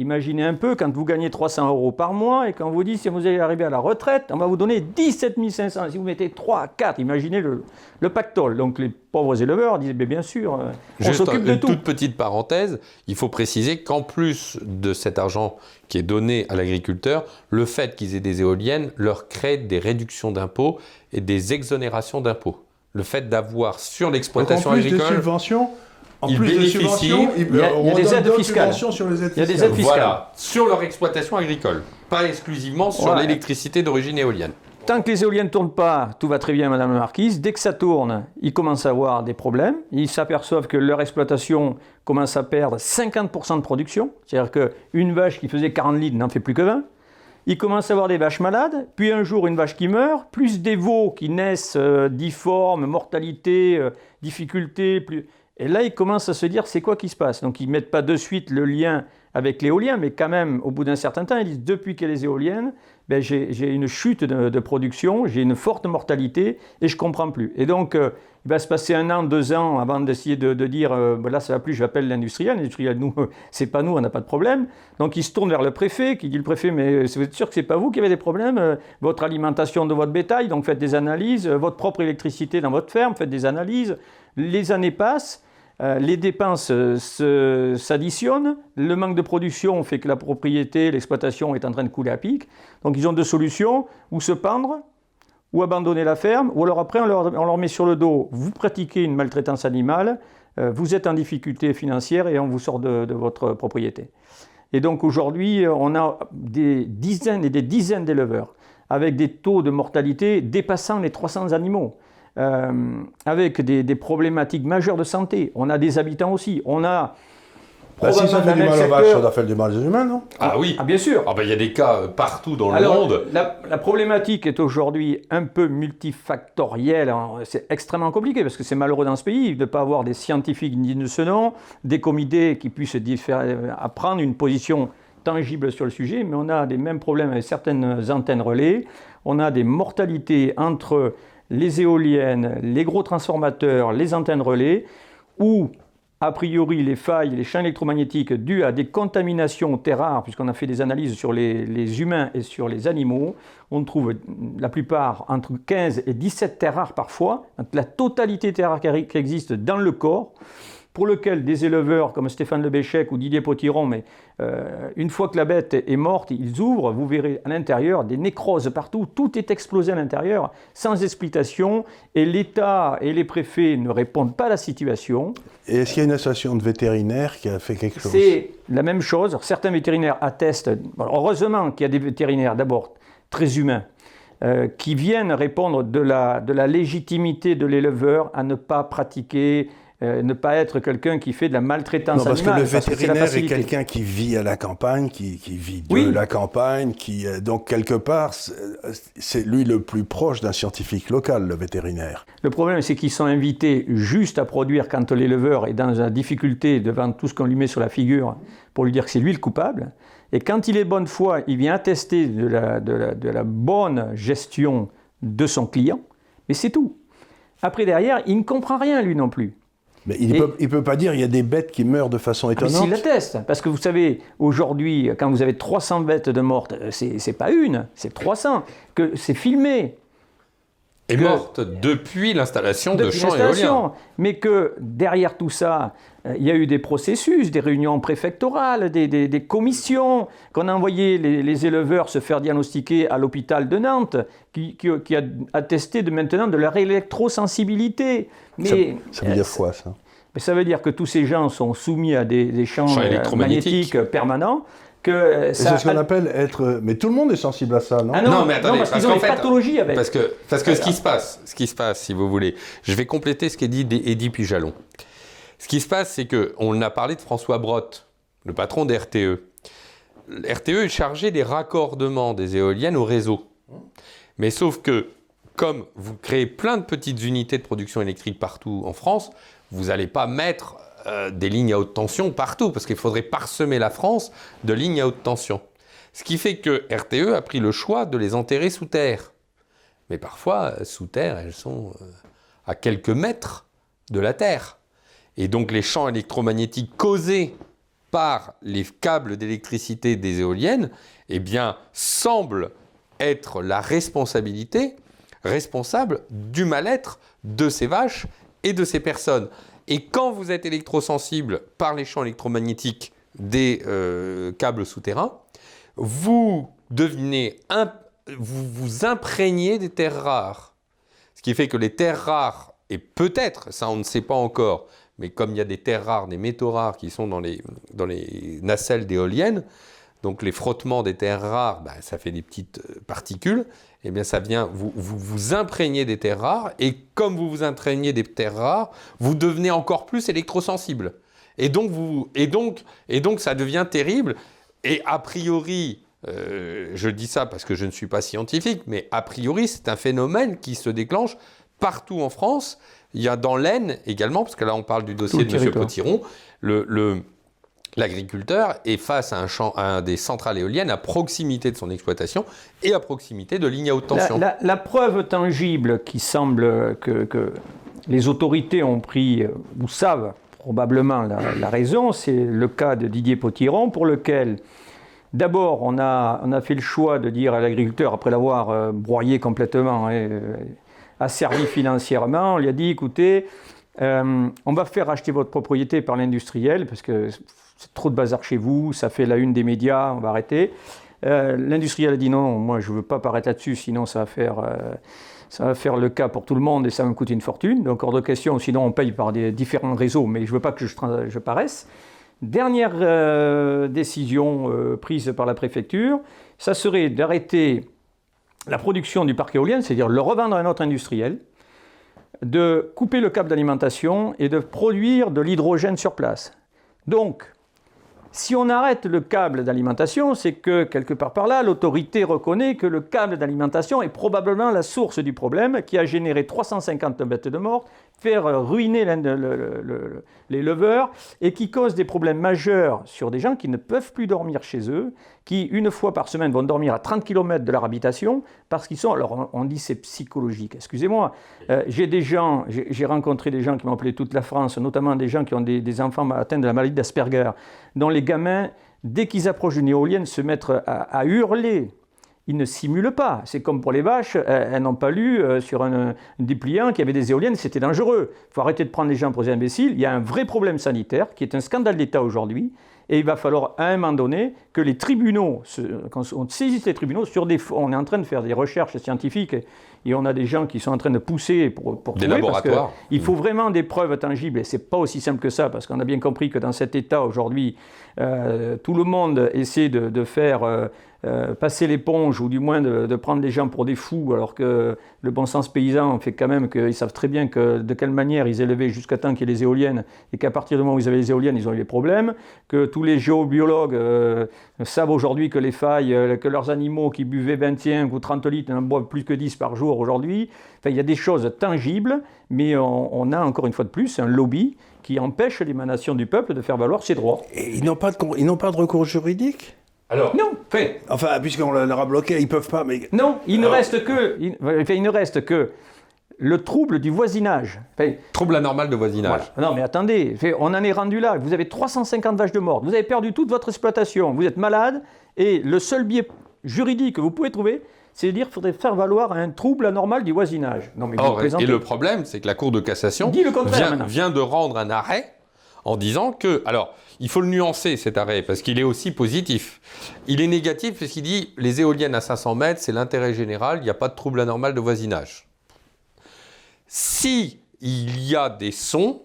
Imaginez un peu quand vous gagnez 300 euros par mois et quand on vous dit si vous allez arriver à la retraite, on va vous donner 17 500. Si vous mettez 3, 4, imaginez le, le pactole. Donc les pauvres éleveurs disent bien sûr, euh, on s'occupe de tout. Une toute petite parenthèse, il faut préciser qu'en plus de cet argent qui est donné à l'agriculteur, le fait qu'ils aient des éoliennes leur crée des réductions d'impôts et des exonérations d'impôts. le fait d'avoir sur l'exploitation en plus agricole. Des subventions, en ils plus bénéficient- il y a- il y a des aides fiscales. Sur les aides Il y a des fiscales. aides fiscales. Voilà, sur leur exploitation agricole, pas exclusivement sur Voilà. l'électricité d'origine éolienne. Tant que les éoliennes ne tournent pas, tout va très bien, Madame la Marquise. Dès que ça tourne, ils commencent à avoir des problèmes. Ils s'aperçoivent que leur exploitation commence à perdre 50% de production. C'est-à-dire qu'une vache qui faisait 40 litres n'en fait plus que 20. Ils commencent à avoir des vaches malades, puis un jour une vache qui meurt, plus des veaux qui naissent euh, difformes, mortalité, euh, difficultés. Plus... Et là, ils commencent à se dire c'est quoi qui se passe? Donc ils ne mettent pas de suite le lien avec l'éolien, mais quand même, au bout d'un certain temps, ils disent depuis qu'il y a les éoliennes, ben, j'ai une chute de, production, j'ai une forte mortalité et je ne comprends plus. Et donc, euh, il va se passer un an, deux ans avant d'essayer de, dire euh, ben là, ça va plus, j'appelle l'industriel. L'industriel, nous, c'est pas nous, on n'a pas de problème. Donc, il se tourne vers le préfet qui dit le préfet, mais vous êtes sûr que c'est pas vous qui avez des problèmes euh, Votre alimentation de votre bétail, donc faites des analyses, euh, votre propre électricité dans votre ferme, faites des analyses. Les années passent. Euh, les dépenses se- s'additionnent, le manque de production fait que la propriété, l'exploitation est en train de couler à pic. Donc ils ont deux solutions, ou se pendre, ou abandonner la ferme, ou alors après on leur, met sur le dos, vous pratiquez une maltraitance animale, euh, vous êtes en difficulté financière et on vous sort de, de votre propriété. Et donc aujourd'hui, euh, on a des dizaines et des dizaines d'éleveurs avec des taux de mortalité dépassant les 300 animaux, euh, avec des, des problématiques majeures de santé. On a des habitants aussi. On a Bah, si ça fait du mal aux vaches, secteur- ça doit faire du mal aux humains, non? Ah oui Ah bien sûr. Ah ben, Il y a des cas euh, partout dans le monde. La, la problématique est aujourd'hui un peu multifactorielle. hein. C'est extrêmement compliqué parce que c'est malheureux dans ce pays de ne pas avoir des scientifiques dignes de ce nom, des comités qui puissent à prendre une position tangible sur le sujet, mais on a des mêmes problèmes avec certaines antennes relais. On a des mortalités entre les éoliennes, les gros transformateurs, les antennes relais, où a priori, les failles, les champs électromagnétiques dus à des contaminations terres rares, puisqu'on a fait des analyses sur les, les humains et sur les animaux, on trouve la plupart entre 15 et 17 terres rares parfois, la totalité terres rares qui existent dans le corps, pour lequel des éleveurs comme Stéphane Lebéchec ou Didier Potiron, mais euh, une fois que la bête est morte, ils ouvrent, vous verrez à l'intérieur des nécroses partout, tout est explosé à l'intérieur, sans explication, et l'État et les préfets ne répondent pas à la situation. Et est-ce qu'il y a une association de vétérinaires qui a fait quelque chose? C'est la même chose. Certains vétérinaires attestent. heureusement qu'il y a des vétérinaires d'abord très humains euh, qui viennent répondre de la, de la légitimité de l'éleveur à ne pas pratiquer, euh, ne pas être quelqu'un qui fait de la maltraitance Non, parce que animale. le parce que la vétérinaire est quelqu'un qui vit à la campagne, qui, qui vit de Oui. la campagne, qui euh, donc quelque part, c'est c'est lui le plus proche d'un scientifique local, le vétérinaire. Le problème, c'est qu'ils sont invités juste à produire quand l'éleveur est dans la difficulté devant tout ce qu'on lui met sur la figure pour lui dire que c'est lui le coupable. Et quand il est bonne foi, il vient attester de la, de la- de la bonne gestion de son client, mais c'est tout. Après, derrière, il ne comprend rien, lui non plus. Mais il Et- ne peut, il peut pas dire il y a des bêtes qui meurent de façon Ah, mais étonnante. s'il atteste, parce que vous savez, aujourd'hui, quand vous avez 300 bêtes de mortes, euh, c'est c'est pas une, c'est 300, que c'est filmé, Est que- morte depuis l'installation de champs éoliens. Mais que derrière tout ça, euh, il y a eu des processus, des réunions préfectorales, des, des- des commissions, qu'on a envoyé les, les éleveurs se faire diagnostiquer à l'hôpital de Nantes, qui, qui- qui a attesté de maintenant de leur électrosensibilité. Mais Ça, ça veut euh, dire quoi, ça? Mais ça veut dire que tous ces gens sont soumis à des, des champs Champs euh, électromagnétiques. magnétiques permanents. Que euh, ça C'est ce qu'on appelle être. Mais tout le monde est sensible à ça, non Ah non, Non, mais attendez, parce parce qu'ils ont des fait- pathologies avec. Parce que, parce que ce qui se passe, ce qui se passe, si vous voulez, je vais compléter ce qu'a dit Eddy Pujalon. Ce qui se passe, c'est que on a parlé de François Brotte, le patron d'RTE. RTE est chargé des raccordements des éoliennes au réseau. Mais sauf que, comme vous créez plein de petites unités de production électrique partout en France, vous n'allez pas mettre euh, des lignes à haute tension partout, parce qu'il faudrait parsemer la France de lignes à haute tension. Ce qui fait que RTE a pris le choix de les enterrer sous terre. Mais parfois, euh, sous terre, elles sont euh, à quelques mètres de la Terre. Et donc les champs électromagnétiques causés par les câbles d'électricité des éoliennes, eh bien, semblent être la responsabilité, responsable du mal-être de ces vaches et de ces personnes. Et quand vous êtes électrosensible par les champs électromagnétiques des euh, câbles souterrains, vous devenez vous vous imprégnez des terres rares. Ce qui fait que les terres rares et peut-être, ça on ne sait pas encore, mais comme il y a des terres rares, des métaux rares qui sont dans les, dans les nacelles d'éoliennes, donc les frottements des terres rares, bah, ça fait des petites euh, particules, eh bien ça vient, vous, vous vous imprégnez des terres rares, et comme vous vous imprégnez des terres rares, vous devenez encore plus électrosensible. Et donc, vous, et donc, et donc ça devient terrible, et a priori, euh, je dis ça parce que je ne suis pas scientifique, mais a priori, c'est un phénomène qui se déclenche partout en France. Il y a dans l'Aisne également, parce que là, on parle du dossier de M. Potiron, le, l'agriculteur est face à un, champ, à des centrales éoliennes à proximité de son exploitation et à proximité de lignes à haute tension. La, preuve tangible qui semble que, que, les autorités ont pris ou savent probablement la, la raison, c'est le cas de Didier Potiron, pour lequel D'abord, on a, on a, fait le choix de dire à l'agriculteur, après l'avoir euh, broyé complètement, et, euh, asservi financièrement, on lui a dit, écoutez, euh, on va faire acheter votre propriété par l'industriel, parce que trop de bazar chez vous, ça fait la une des médias, on va arrêter. L'industriel a dit non, moi je ne veux pas paraître là-dessus, sinon ça va, faire, ça va faire le cas pour tout le monde et ça va me coûter une fortune. Donc hors de question, sinon on paye par des différents réseaux, mais je ne veux pas que je, paraisse. Dernière euh, décision euh, prise par la préfecture, ça serait d'arrêter la production du parc éolien, c'est-à-dire le revendre à un autre industriel, de couper le câble d'alimentation et de produire de l'hydrogène sur place. Donc, si on arrête le câble d'alimentation, c'est que quelque part par là, l'autorité reconnaît que le câble d'alimentation est probablement la source du problème qui a généré 350 bêtes de mort, faire ruiner les leveurs et qui cause des problèmes majeurs sur des gens qui ne peuvent plus dormir chez eux, qui une fois par semaine vont dormir à 30 km de leur habitation parce qu'ils sont, alors on dit c'est psychologique, excusez-moi, euh, j'ai des gens, j'ai rencontré des gens qui m'ont appelé toute la France, notamment des gens qui ont des, enfants atteints de la maladie d'Asperger, dont les gamins, dès qu'ils approchent d'une éolienne, se mettent à hurler ils ne simulent pas. C'est comme pour les vaches, elles, n'ont pas lu euh, sur un, dépliant qu'il y avait des éoliennes, c'était dangereux. Il faut arrêter de prendre les gens pour des imbéciles. Il y a un vrai problème sanitaire qui est un scandale d'État aujourd'hui. Et il va falloir à un moment donné que les tribunaux, quand on saisit les tribunaux, sur des, on est en train de faire des recherches scientifiques et on a des gens qui sont en train de pousser pour, pour des laboratoires. il faut vraiment des preuves tangibles et c'est pas aussi simple que ça parce qu'on a bien compris que dans cet état aujourd'hui, euh, tout le monde essaie de, faire euh, euh, passer l'éponge ou du moins de, prendre les gens pour des fous, alors que le bon sens paysan fait quand même qu'ils savent très bien que de quelle manière ils élevaient jusqu'à temps qu'il y ait les éoliennes et qu'à partir du moment où ils avaient les éoliennes, ils ont eu des problèmes, que tous les géobiologues euh, savent aujourd'hui que les failles, euh, que leurs animaux qui buvaient 25 ou 30 litres n'en boivent plus que 10 par jour aujourd'hui. Enfin, il y a des choses tangibles, mais on, a encore une fois de plus un lobby qui empêche l'émanation du peuple de faire valoir ses droits. Ils n'ont pas, pas de recours juridique? Alors, non, fait. Enfin, puisqu'on leur a bloqué, ils peuvent pas. Mais non, il ne reste que, il, il, ne reste que le trouble du voisinage. trouble anormal de voisinage. Non, mais attendez, on en est rendu là. Vous avez 350 vaches de mort. Vous avez perdu toute votre exploitation. Vous êtes malade et le seul biais juridique que vous pouvez trouver, c'est de dire qu'il faudrait faire valoir un trouble anormal du voisinage. Non, mais et le problème, c'est que la Cour de cassation vient de rendre un arrêt en disant que, alors, il faut le nuancer cet arrêt parce qu'il est aussi positif. Il est négatif parce qu'il dit les éoliennes à 500 mètres, c'est l'intérêt général, il n'y a pas de trouble anormal de voisinage. Si il y a des sons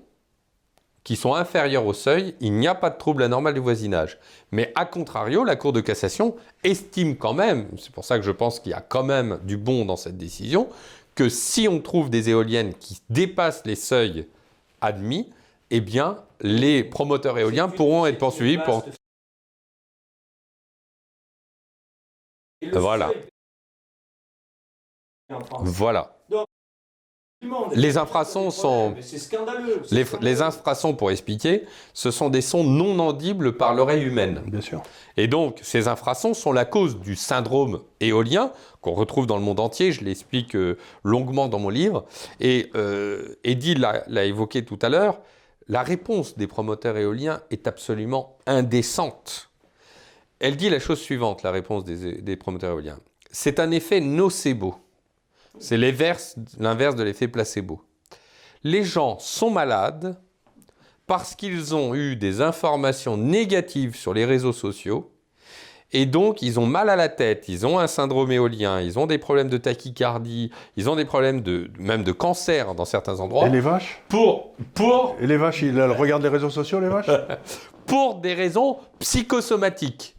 qui sont inférieurs au seuil, il n'y a pas de trouble anormal du voisinage. Mais à contrario, la Cour de cassation estime quand même, c'est pour ça que je pense qu'il y a quand même du bon dans cette décision, que si on trouve des éoliennes qui dépassent les seuils admis, eh bien, les promoteurs éoliens pourront être poursuivis pour... Voilà. Voilà. Les infrasons sont. Les, les, infrasons, pour expliquer, ce sont des sons non audibles par l'oreille humaine. Bien sûr. Et donc, ces infrasons sont la cause du syndrome éolien qu'on retrouve dans le monde entier. Je l'explique euh, longuement dans mon livre. Et euh, Eddie l'a évoqué tout à l'heure la réponse des promoteurs éoliens est absolument indécente. Elle dit la chose suivante, la réponse des, promoteurs éoliens. C'est un effet nocebo. C'est l'inverse de l'effet placebo. Les gens sont malades parce qu'ils ont eu des informations négatives sur les réseaux sociaux Et donc, ils ont mal à la tête, ils ont un syndrome éolien, ils ont des problèmes de tachycardie, ils ont des problèmes de, même de cancer dans certains endroits. Et les vaches? Pour, pour, Et les vaches, ils regardent les réseaux sociaux, les vaches? Pour des raisons psychosomatiques.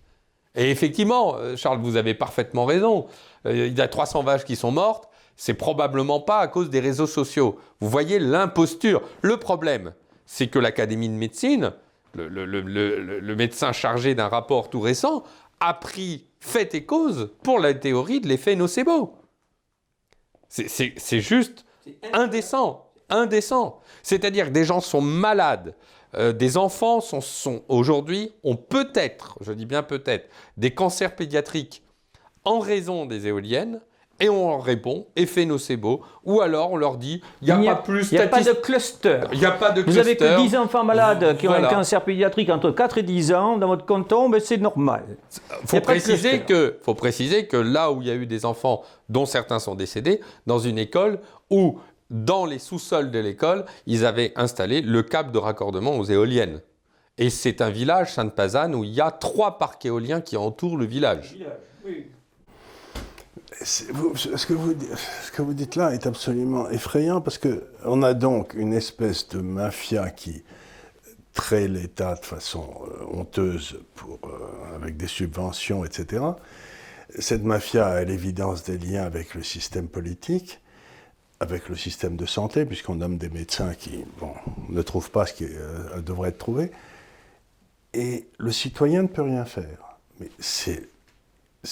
Et effectivement, euh, Charles, vous avez parfaitement raison. Euh, Il y a 300 vaches qui sont mortes. C'est probablement pas à cause des réseaux sociaux. Vous voyez l'imposture. Le problème, c'est que l'Académie de médecine, le, le- le- le- le médecin chargé d'un rapport tout récent, a pris fait et cause pour la théorie de l'effet nocebo. C'est- juste indécent, indécent. C'est-à-dire que des gens sont malades, euh, des enfants sont, sont aujourd'hui ont peut-être, je dis bien peut-être, des cancers pédiatriques en raison des éoliennes. Et on leur répond effet nocebo, ou alors on leur dit il n'y a, pas plus Il n'y a pas de cluster. Il n'y a pas de Vous avez que cluster. 10 enfants malades qui ont un cancer pédiatrique entre 4 et 10 ans dans votre canton, ben c'est normal. faut préciser que, faut préciser que là où il y a eu des enfants dont certains sont décédés, dans une école où, dans les sous-sols de l'école, ils avaient installé le câble de raccordement aux éoliennes. Et c'est un village, Sainte-Pazanne, où il y a trois parcs éoliens qui entourent le village. Ce, que vous, dites là est absolument effrayant parce que on a donc une espèce de mafia qui traite l'État de façon euh, honteuse euh, avec des subventions, etc. Cette mafia a l'évidence des liens avec le système politique, avec le système de santé, puisqu'on nomme des médecins qui ne trouvent pas ce qui euh, devrait être trouvé. Et le citoyen ne peut rien faire. Mais c'est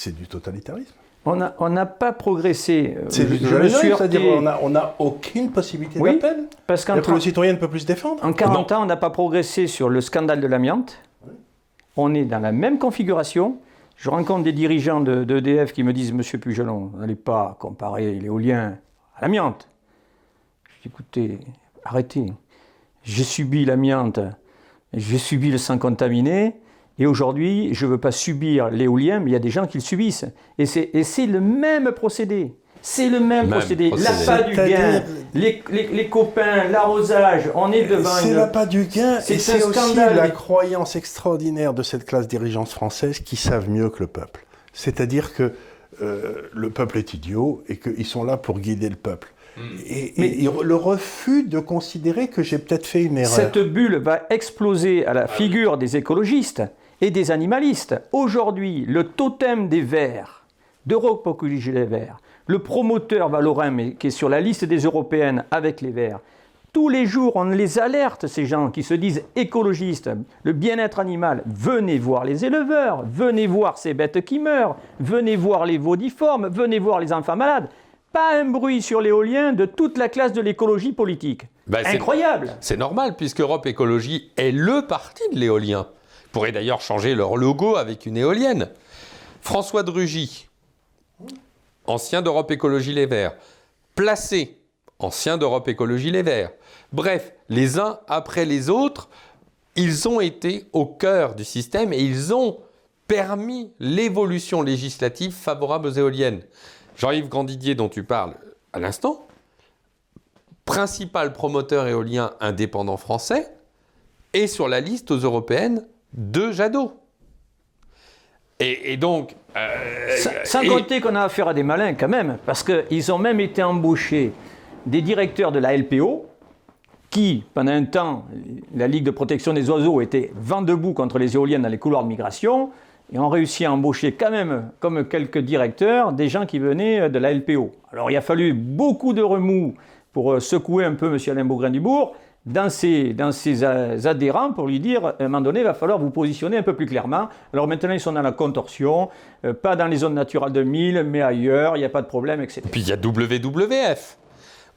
du totalitarisme. On n'a on pas progressé. Euh, C'est je- du je me suis c'est-à-dire heurté- on n'a on a aucune possibilité Oui, d'appel. parce qu'en le 30 citoyen ne peut plus se défendre. en 40 ans, on n'a pas progressé sur le scandale de l'amiante. On est dans la même configuration. Je rencontre des dirigeants de, d'EDF qui me disent Monsieur Pugelon, n'allez pas comparer l'éolien à l'amiante. Je dis écoutez, arrêtez. J'ai subi l'amiante, j'ai subi le sang contaminé, et aujourd'hui, je ne veux pas subir l'éolien, mais il y a des gens qui le subissent. Et c'est, et c'est le même procédé. C'est le même, Même procédé. procédé. L'appât du gain, les, les- les copains, l'arrosage, on est devant C'est une... pas du gain, C'est et un c'est aussi scandale. la croyance extraordinaire de cette classe dirigeante française qui savent mieux que le peuple. C'est-à-dire que euh, le peuple est idiot et qu'ils sont là pour guider le peuple. Et, Mais- et le refus de considérer que j'ai peut-être fait une erreur. Cette bulle va exploser à la figure des écologistes et des animalistes. Aujourd'hui, le totem des Verts, d'Europe Écologie Les Verts, le promoteur Valorin, mais qui est sur la liste des européennes avec les Verts, tous les jours, on les alerte, ces gens qui se disent écologistes, le bien-être animal. Venez voir les éleveurs, venez voir ces bêtes qui meurent, venez voir les veaux difformes, venez voir les enfants malades. Pas un bruit sur l'éolien de toute la classe de l'écologie politique. C'est- Incroyable C'est normal, puisque Europe Écologie est le parti de l'éolien. Pourraient d'ailleurs changer leur logo avec une éolienne. François de ancien d'Europe Écologie Les Verts. Placé, ancien d'Europe Écologie Les Verts. Bref, les uns après les autres, ils ont été au cœur du système et ils ont permis l'évolution législative favorable aux éoliennes. Jean-Yves Grandidier, dont tu parles à l'instant, principal promoteur éolien indépendant français, est sur la liste aux européennes de Jadot. Et, et donc. euh, Sans, sans et- compter qu'on a affaire à des malins quand même, parce qu'ils ont même été embauchés des directeurs de la LPO, qui, pendant un temps, la Ligue de protection des oiseaux était vent debout contre les éoliennes dans les couloirs de migration, et ont réussi à embaucher quand même, comme quelques directeurs, des gens qui venaient de la LPO. Alors il a fallu beaucoup de remous pour euh, secouer un peu M. Alain Beaugrain-Dubourg dans ses, dans ses adhérents pour lui dire, à un moment donné, il va falloir vous positionner un peu plus clairement. Alors maintenant, ils sont dans la contorsion, euh, pas dans les zones naturelles de 1000, mais ailleurs, il n'y a pas de problème, etc. Puis il y a WWF.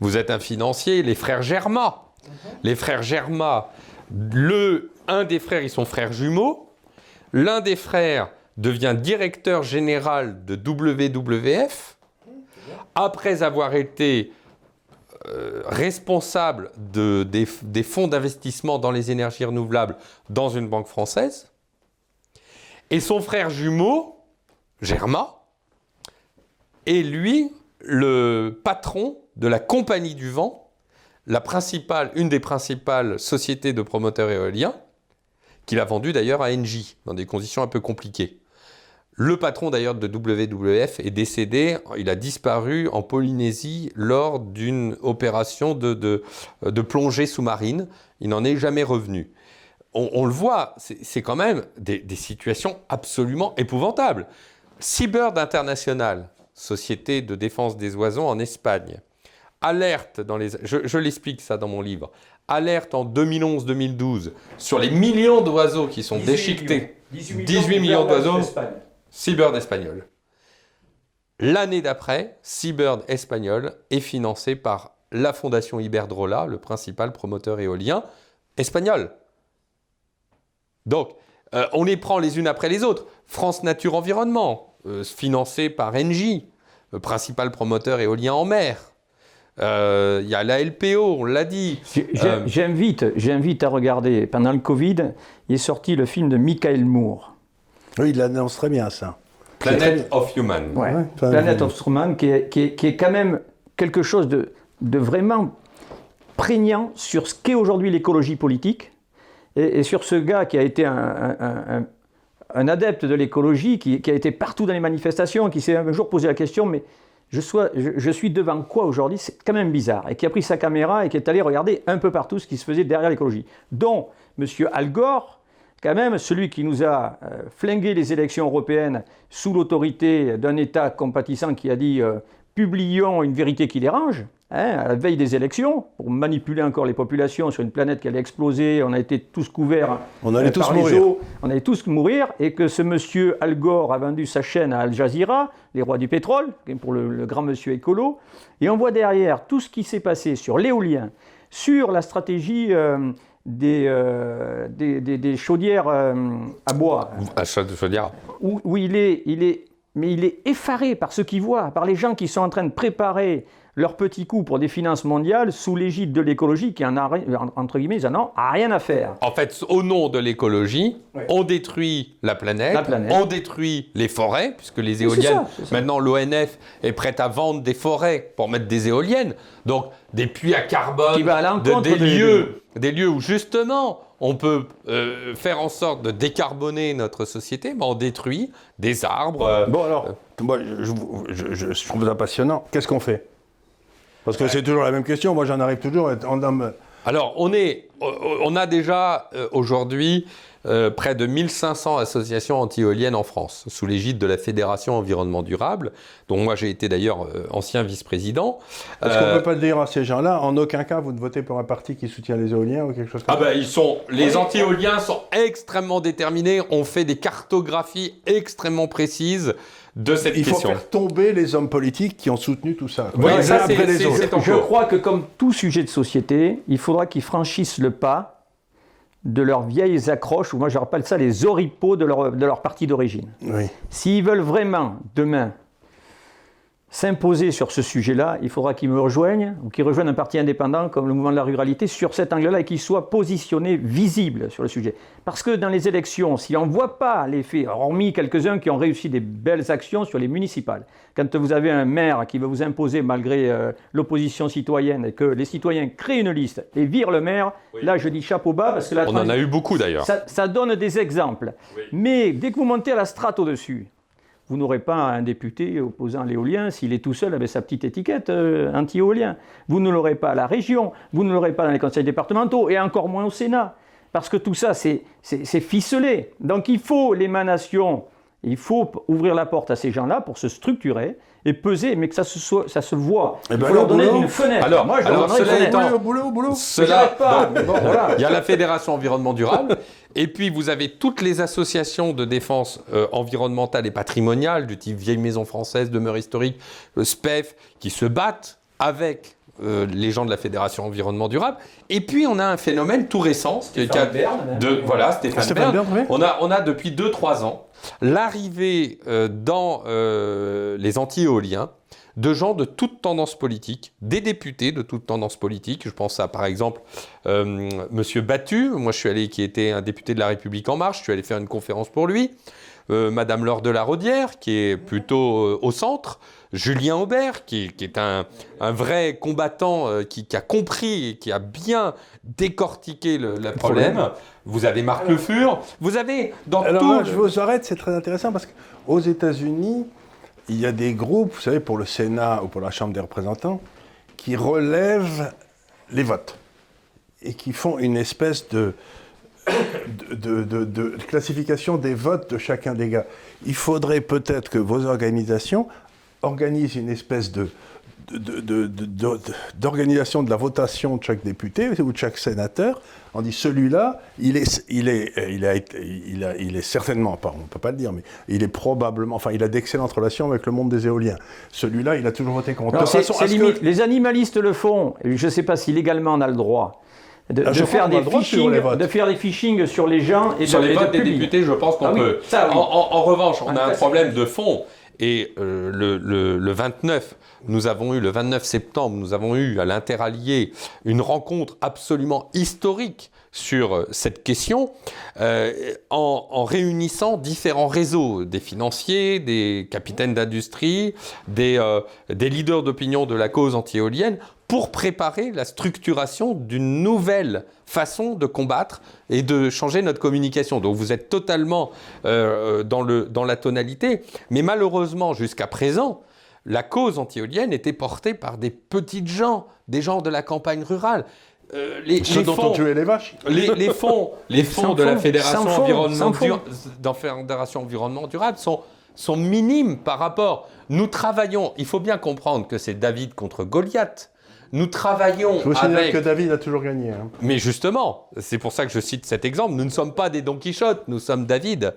Vous êtes un financier, les frères Germain. Les frères Germain, le, un des frères, ils sont frères jumeaux. L'un des frères devient directeur général de WWF après avoir été euh, responsable de- des, fonds d'investissement dans les énergies renouvelables dans une banque française. Et son frère jumeau, Germain, est lui le patron de la Compagnie du Vent, une des principales sociétés de promoteurs éoliens, qu'il a vendue d'ailleurs à Engie, dans des conditions un peu compliquées. Le patron d'ailleurs de WWF est décédé, il a disparu en Polynésie lors d'une opération de, de, plongée sous-marine. Il n'en est jamais revenu. On, le voit, c'est quand même des, des, situations absolument épouvantables. Seabird International, société de défense des oiseaux en Espagne, alerte dans les... Je, l'explique ça dans mon livre. Alerte en 2011-2012 sur les millions d'oiseaux qui sont déchiquetés. 18 millions, d'oiseaux. Seabird espagnol. L'année d'après, Seabird espagnol est financé par la Fondation Iberdrola, le principal promoteur éolien espagnol. Donc, euh, on les prend les unes après les autres. France Nature Environnement, euh, financé par Engie, le principal promoteur éolien en mer. Il euh, y a la LPO, on l'a dit. J'invite, j'invite à regarder. Pendant le Covid, il est sorti le film de Michael Moore. Oui, il annonce très bien ça. Planet of Human. Planet of Human, qui est, qui, est, quand même quelque chose de, de vraiment prégnant sur ce qu'est aujourd'hui l'écologie politique et, sur ce gars qui a été un, un, adepte de l'écologie, qui, qui, a été partout dans les manifestations, qui s'est un jour posé la question, mais je, sois, je, suis devant quoi aujourd'hui? C'est quand même bizarre. Et qui a pris sa caméra et qui est allé regarder un peu partout ce qui se faisait derrière l'écologie. Dont M. Al Gore, quand même celui qui nous a euh, flingué les élections européennes sous l'autorité d'un État compatissant qui a dit euh, publions une vérité qui dérange, hein, à la veille des élections, pour manipuler encore les populations sur une planète qui allait exploser, on a été tous couverts on allait euh, tous mourir. on allait tous mourir, et que ce monsieur Al Gore a vendu sa chaîne à Al Jazeera, les rois du pétrole, pour le, grand monsieur écolo, et on voit derrière tout ce qui s'est passé sur l'éolien, sur la stratégie... Euh, euh, des, des, chaudières à bois. À chaudière. Où, où, il, est, il est mais il est effaré par ce qu'il voit, par les gens qui sont en train de préparer leur petit coup pour des finances mondiales sous l'égide de l'écologie qui en a, entre guillemets, ils en ont rien à faire. En fait, au nom de l'écologie, on détruit la planète, on détruit les forêts, puisque les éoliennes, maintenant l'ONF est prête à vendre des forêts pour mettre des éoliennes, donc des puits à carbone, des, lieux, des lieux où justement on peut euh, faire en sorte de décarboner notre société, mais on détruit des arbres. Euh, bon alors, euh, moi je, je, trouve ça passionnant. Qu'est-ce qu'on fait? Parce que c'est toujours la même question. Moi j'en arrive toujours en homme. Alors on est, on a déjà aujourd'hui euh, près de 1500 associations anti-éoliennes en France, sous l'égide de la Fédération Environnement Durable, dont moi j'ai été d'ailleurs euh, ancien vice-président. Est-ce qu'on ne euh, peut pas dire à ces gens-là, en aucun cas vous ne votez pour un parti qui soutient les éoliens ou quelque chose comme ah ben, ils sont, Les anti-éoliens sont extrêmement déterminés, on fait des cartographies extrêmement précises de cette question. Il faut faire tomber les hommes politiques qui ont soutenu tout ça. Oui, ça, c'est, Je crois que comme tout sujet de société, il faudra qu'ils franchissent le pas de leurs vieilles accroches, ou moi je rappelle ça les oripeaux de leur, de leur parti d'origine. S'ils veulent vraiment, demain, s'imposer sur ce sujet-là, il faudra qu'ils me rejoignent, ou qu'ils rejoignent un parti indépendant comme le mouvement de la ruralité sur cet angle-là et qu'ils soient positionnés, visibles sur le sujet. Parce que dans les élections, si on ne voit pas l'effet, hormis quelques-uns qui ont réussi des belles actions sur les municipales, quand vous avez un maire qui veut vous imposer malgré euh, l'opposition citoyenne et que les citoyens créent une liste et virent le maire, là je dis chapeau bas parce que là... On en a eu beaucoup d'ailleurs. Ça, donne des exemples. Mais dès que vous montez à la strate au-dessus, vous n'aurez pas un député opposant l'éolien s'il est tout seul avec sa petite étiquette euh, anti-éolien. Vous ne l'aurez pas à la région, vous ne l'aurez pas dans les conseils départementaux et encore moins au Sénat. Parce que tout ça, c'est ficelé. Donc il faut l'émanation, il faut ouvrir la porte à ces gens-là pour se structurer et peser, mais que ça se, soit, ça se voit. Eh il ben faut leur donner une fenêtre. Alors, moi, je alors cela étant, boulot, boulot. Il y a la Fédération Environnement Durable, et puis vous avez toutes les associations de défense euh, environnementale et patrimoniale, du type Vieille Maison Française, Demeure Historique, le SPEF, qui se battent avec euh, les gens de la Fédération Environnement Durable. Et puis on a un phénomène tout récent, Stéphane Bern, de, voilà, Stéphane, Bern. On a, on a depuis 2-3 ans l'arrivée euh, dans les anti-éoliens de gens de toute tendance politique, des députés de toute tendance politique. Je pense à par exemple euh, Monsieur Battu, moi je suis allé, qui était un député de la République en marche, je suis allé faire une conférence pour lui. Euh, Madame Laure de la Rodière, qui est plutôt euh, au centre. Julien Aubert, qui, est un, vrai combattant euh, qui, a compris et qui a bien décortiqué le, problème. Vous avez Marc Le Fur. Vous avez dans Alors je vous arrête, c'est très intéressant parce qu'aux États-Unis, il y a des groupes, vous savez, pour le Sénat ou pour la Chambre des représentants, qui relèvent les votes et qui font une espèce de, de, classification des votes de chacun des gars. Il faudrait peut-être que vos organisations organisent une espèce de, d'organisation de, la votation de chaque député ou de chaque sénateur. On dit celui-là, il est, il est, il a, il a, il est certainement, pas, on peut pas le dire, mais il est probablement, enfin, il a d'excellentes relations avec le monde des éoliens. Celui-là, il a toujours voté contre. Les animalistes le font. Je ne sais pas si légalement on a le droit. De, ah, faire des phishing, de faire des phishing sur les gens et sur les votes des députés, je pense qu'on ah peut. en, revanche, on a un problème de fond. Et euh, le, le, 29, nous avons eu, le 29 septembre, nous avons eu à l'Interallié une rencontre absolument historique sur euh, cette question euh, en, en, réunissant différents réseaux, des financiers, des capitaines d'industrie, des, des leaders d'opinion de la cause anti-éolienne, pour préparer la structuration d'une nouvelle façon de combattre et de changer notre communication. Donc vous êtes totalement euh, dans, le, dans la tonalité, mais malheureusement jusqu'à présent, la cause anti-éolienne était portée par des petites gens, des gens de la campagne rurale. Euh, les, Ceux dont fonds, tué les vaches. Les, fonds, les fonds de la Fédération, environnement, Fédération Environnement Durable sont, sont minimes par rapport. Nous travaillons, il faut bien comprendre que c'est David contre Goliath. Nous travaillons je vous avec... que David a toujours gagné. Hein. Mais justement, c'est pour ça que je cite cet exemple. Nous ne sommes pas des Don Quichotte, nous sommes David.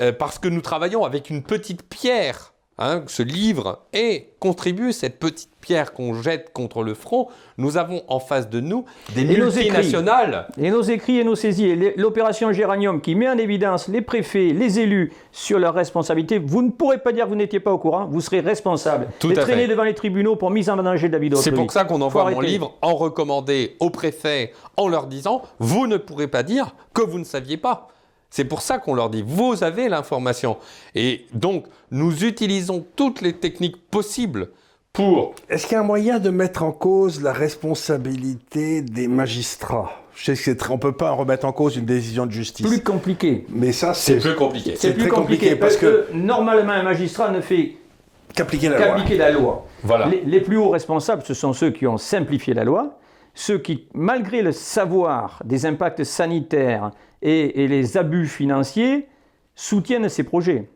Euh, parce que nous travaillons avec une petite pierre Hein, ce livre et contribue cette petite pierre qu'on jette contre le front. Nous avons en face de nous des multinationales. et nos écrits et nos saisies, l'opération Géranium qui met en évidence les préfets, les élus sur leurs responsabilités. Vous ne pourrez pas dire que vous n'étiez pas au courant, vous serez responsable. Tout et traîner devant les tribunaux pour mise en danger de la vie d'autrui. C'est pour ça qu'on envoie mon livre en recommandé aux préfets en leur disant vous ne pourrez pas dire que vous ne saviez pas. C'est pour ça qu'on leur dit, vous avez l'information. Et donc, nous utilisons toutes les techniques possibles pour... Est-ce qu'il y a un moyen de mettre en cause la responsabilité des magistrats? Je sais que on peut pas remettre en cause une décision de justice. Plus compliqué. Mais ça, c'est plus compliqué. C'est plus compliqué, parce, que, normalement un magistrat ne fait qu'appliquer la, loi. Voilà. les, plus hauts responsables, ce sont ceux qui ont simplifié la loi, ceux qui, malgré le savoir des impacts sanitaires et, les abus financiers, soutiennent ces projets.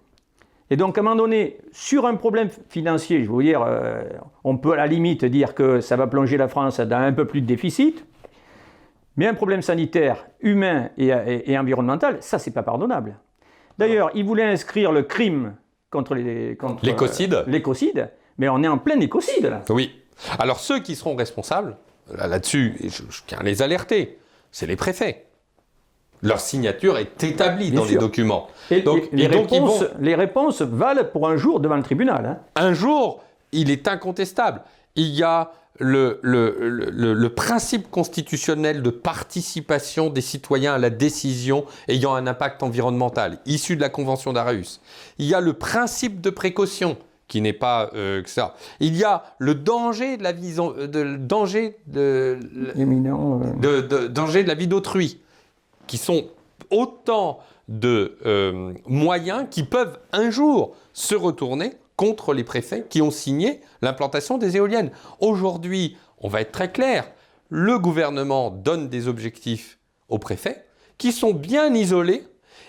Et donc, à un moment donné, sur un problème financier, je veux dire, euh, on peut à la limite dire que ça va plonger la France dans un peu plus de déficit, mais un problème sanitaire, humain et, environnemental, ça, c'est pas pardonnable. D'ailleurs, ils voulaient inscrire le crime contre les contre, l'écocide, mais on est en plein écocide là. Oui. Alors ceux qui seront responsables, là-dessus, je, je tiens à les alerter, c'est les préfets. Leur signature est établie dans les documents. Et, donc, les, réponses, les, réponses, valent pour un jour devant le tribunal. Hein. Un jour, il est incontestable. Il y a le, le, le, principe constitutionnel de participation des citoyens à la décision ayant un impact environnemental, issu de la Convention d'Arahus. Il y a le principe de précaution qui n'est pas euh, ça. Il y a le danger de la vie, de, danger de, de, de, danger de la vie d'autrui, qui sont autant de euh, moyens qui peuvent un jour se retourner contre les préfets qui ont signé l'implantation des éoliennes. Aujourd'hui, on va être très clair, le gouvernement donne des objectifs aux préfets qui sont bien isolés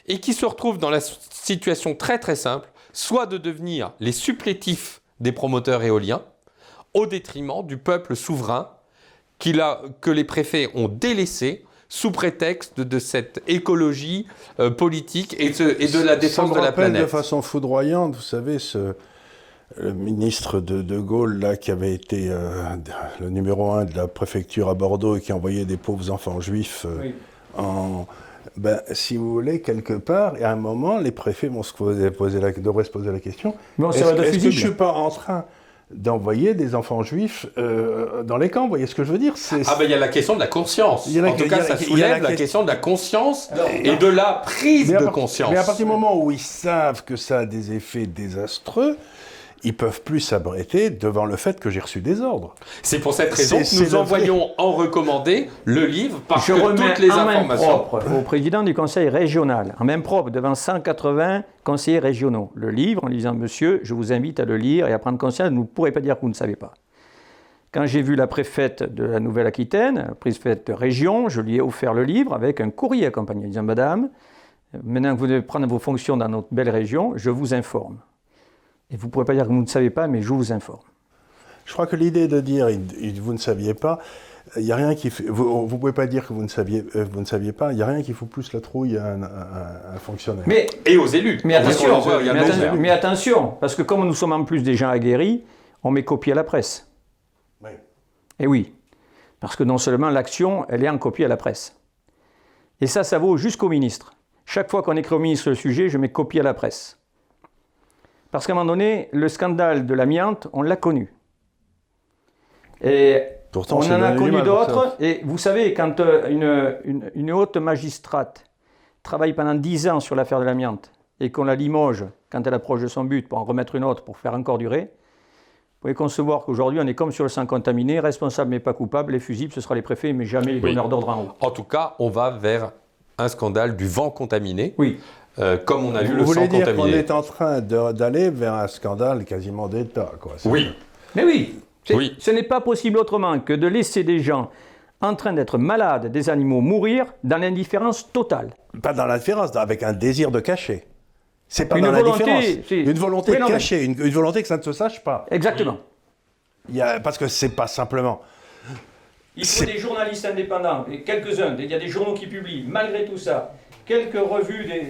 et qui se retrouvent dans la situation très très simple soit de devenir les supplétifs des promoteurs éoliens, au détriment du peuple souverain que les préfets ont délaissé sous prétexte de cette écologie euh, politique et de, la défense de la planète. de façon foudroyante, vous savez, ce, le ministre de, de Gaulle, là, qui avait été euh, le numéro un de la préfecture à Bordeaux et qui envoyait des pauvres enfants juifs euh, en ben, si vous voulez, quelque part, et à un moment, les préfets vont se poser, la, devraient se poser la question est-ce, que je ne suis pas en train d'envoyer des enfants juifs euh, dans les camps. Vous voyez ce que je veux dire Ah ben il y a la question de la conscience. en tout cas, ça soulève la, question de la conscience et de la prise de conscience. Mais à partir du moment où ils savent que ça a des effets désastreux, ils peuvent plus s'abriter devant le fait que j'ai reçu des ordres. C'est pour cette raison que nous envoyons en recommandé le livre parce Je que toutes les en informations. Main propre au président du conseil régional, en même propre devant 180 conseillers régionaux, le livre en disant Monsieur, je vous invite à le lire et à prendre conscience, vous ne pourrez pas dire que vous ne savez pas. Quand j'ai vu la préfète de la Nouvelle-Aquitaine, préfète de région, je lui ai offert le livre avec un courrier accompagné, disant Madame, maintenant que vous devez prendre vos fonctions dans notre belle région, je vous informe. Et vous ne pourrez pas dire que vous ne savez pas, mais je vous informe. Je crois que l'idée de dire vous ne saviez pas, il y a rien qui vous ne pouvez pas dire que vous ne saviez, euh, vous ne saviez pas, il n'y a rien qui fout plus la trouille à un, fonctionnaire. Mais, et aux élus. Mais attention, mais, attention, parce que comme nous sommes en plus des gens aguerris, on met copie à la presse. Oui. Et oui, parce que non seulement l'action, elle est en copie à la presse. Et ça, ça vaut jusqu'au ministre. Chaque fois qu'on écrit au ministre le sujet, je mets copie à la presse. Parce qu'à un moment donné, le scandale de l'amiante, on l'a connu. Et Pourtant, on en a connu d'autres. Et vous savez, quand euh, une, haute magistrate travaille pendant 10 ans sur l'affaire de l'amiante et qu'on la limoge quand elle approche de son but pour en remettre une autre pour faire encore durer, vous pouvez concevoir qu'aujourd'hui, on est comme sur le sang contaminé, responsable mais pas coupable, les fusibles, ce sera les préfets, mais jamais les donneurs d'ordre en haut. En tout cas, on va vers un scandale du vent contaminé. Oui. Euh, comme on a vu Vous le sang contaminé. Dire qu'on est en train d'aller vers un scandale quasiment d'État, quoi. Oui. Mais oui. oui. Ce n'est pas possible autrement que de laisser des gens en train d'être malades, des animaux mourir dans l'indifférence totale. Pas dans l'indifférence, avec un désir de cacher. C'est pas une dans l'indifférence. Une volonté de cacher, une, volonté que ça ne se sache pas. Exactement. Il y a, parce que c'est pas simplement. Il faut des journalistes indépendants, quelques-uns, il y a des journaux qui publient, malgré tout ça quelques revues des.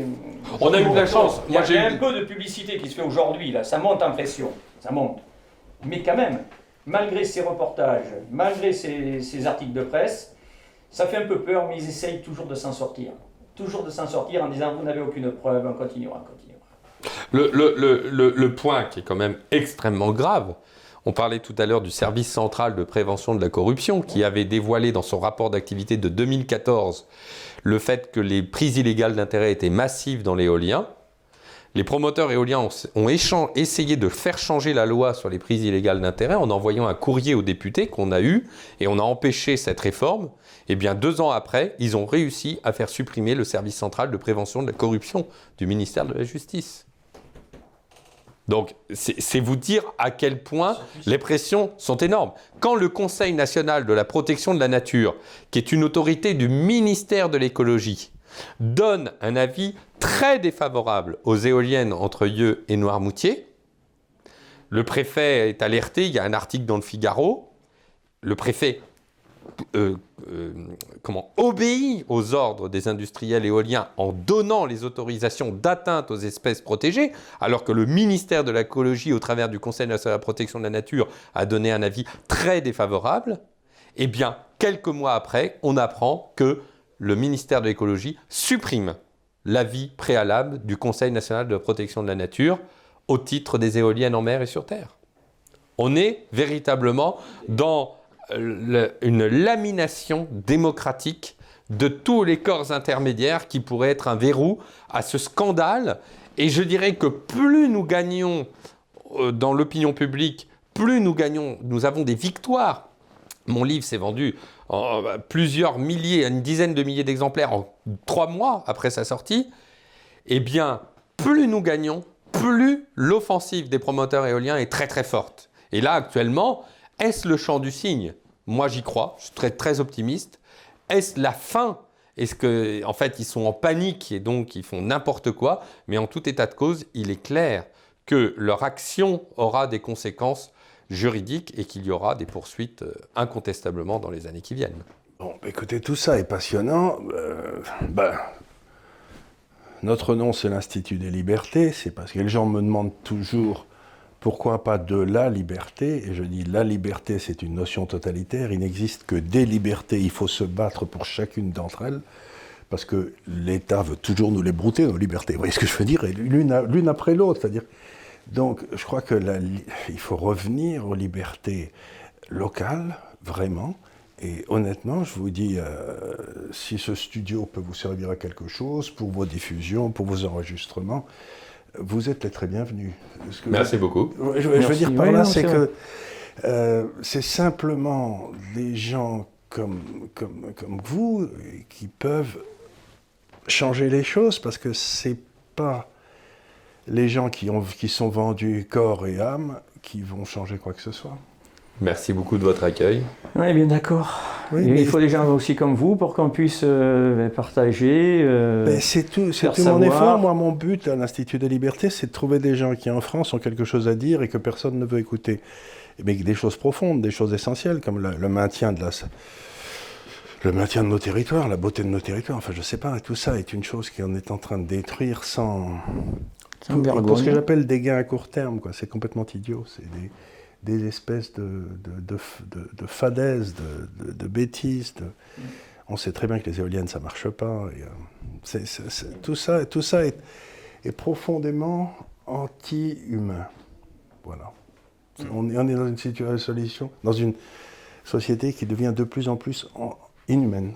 On a eu de la chance. Il y a, un peu de publicité qui se fait aujourd'hui, là. Ça monte en pression. Ça monte. Mais quand même, malgré ces reportages, malgré ces, articles de presse, ça fait un peu peur, mais ils essayent toujours de s'en sortir. Toujours de s'en sortir en disant vous n'avez aucune preuve, on continuera, on continuera. Le, le, le, le, point qui est quand même extrêmement grave, on parlait tout à l'heure du service central de prévention de la corruption qui avait dévoilé dans son rapport d'activité de 2014 le fait que les prises illégales d'intérêt étaient massives dans l'éolien. Les promoteurs éoliens ont, essayé de faire changer la loi sur les prises illégales d'intérêt en envoyant un courrier aux députés qu'on a eu et on a empêché cette réforme. Et eh bien deux ans après, ils ont réussi à faire supprimer le service central de prévention de la corruption du ministère de la Justice. Donc, c'est vous dire à quel point les pressions sont énormes. Quand le Conseil national de la protection de la nature, qui est une autorité du ministère de l'écologie, donne un avis très défavorable aux éoliennes entre Yeux et Noirmoutier, le préfet est alerté, il y a un article dans le Figaro, le préfet euh, euh, comment, obéit aux ordres des industriels éoliens en donnant les autorisations d'atteinte aux espèces protégées, alors que le ministère de l'écologie, au travers du Conseil national de la protection de la nature, a donné un avis très défavorable, eh bien, quelques mois après, on apprend que le ministère de l'écologie supprime l'avis préalable du Conseil national de la protection de la nature au titre des éoliennes en mer et sur terre. On est véritablement dans une lamination démocratique de tous les corps intermédiaires qui pourraient être un verrou à ce scandale. Et je dirais que plus nous gagnons euh, dans l'opinion publique, plus nous gagnons, nous avons des victoires. Mon livre s'est vendu en euh, plusieurs milliers, une dizaine de milliers d'exemplaires en trois mois après sa sortie. Eh bien, plus nous gagnons, plus l'offensive des promoteurs éoliens est très très forte. Et là, actuellement, est-ce le champ du cygne? Moi, j'y crois, je suis très, très optimiste. Est-ce la fin? Est-ce qu'en en fait, ils sont en panique et donc ils font n'importe quoi? Mais en tout état de cause, il est clair que leur action aura des conséquences juridiques et qu'il y aura des poursuites euh, incontestablement dans les années qui viennent. Bon, écoutez, tout ça est passionnant. Euh, ben, notre nom, c'est l'Institut des libertés. C'est parce que les gens me demandent toujours pourquoi pas de la liberté? Et je dis la liberté, c'est une notion totalitaire. Il n'existe que des libertés. Il faut se battre pour chacune d'entre elles. Parce que l'État veut toujours nous les brouter, nos libertés. Vous voyez ce que je veux dire? L'une après l'autre. C'est-à-dire, Donc, je crois que il faut revenir aux libertés locales, vraiment. Et honnêtement, je vous dis, euh, si ce studio peut vous servir à quelque chose pour vos diffusions, pour vos enregistrements, vous êtes les très bienvenus. Merci beaucoup. Je, veux dire par là, c'est que euh, c'est simplement des gens comme, comme, comme vous qui peuvent changer les choses parce que c'est pas les gens qui, ont, qui sont vendus corps et âme qui vont changer quoi que ce soit. Merci beaucoup de votre accueil. Oui, bien d'accord. Il faut des gens aussi comme vous pour qu'on puisse euh, partager. Euh, c'est tout, c'est tout mon effort. Moi, mon but à l'Institut de Liberté, c'est de trouver des gens qui en France ont quelque chose à dire et que personne ne veut écouter. Mais des choses profondes, des choses essentielles, comme le, maintien de la, le maintien de nos territoires, la beauté de nos territoires. Enfin, je sais pas, tout ça est une chose qui en est en train de détruire sans. sans pour ce que j'appelle des gains à court terme, quoi. C'est complètement idiot. C'est des des espèces de, de, de, fadaises, de, bêtises. On sait très bien que les éoliennes, ça ne marche pas. Euh, tout ça, tout ça est, profondément anti-humain. Voilà. On est, on est, dans une situation, dans une société qui devient de plus en plus inhumaine.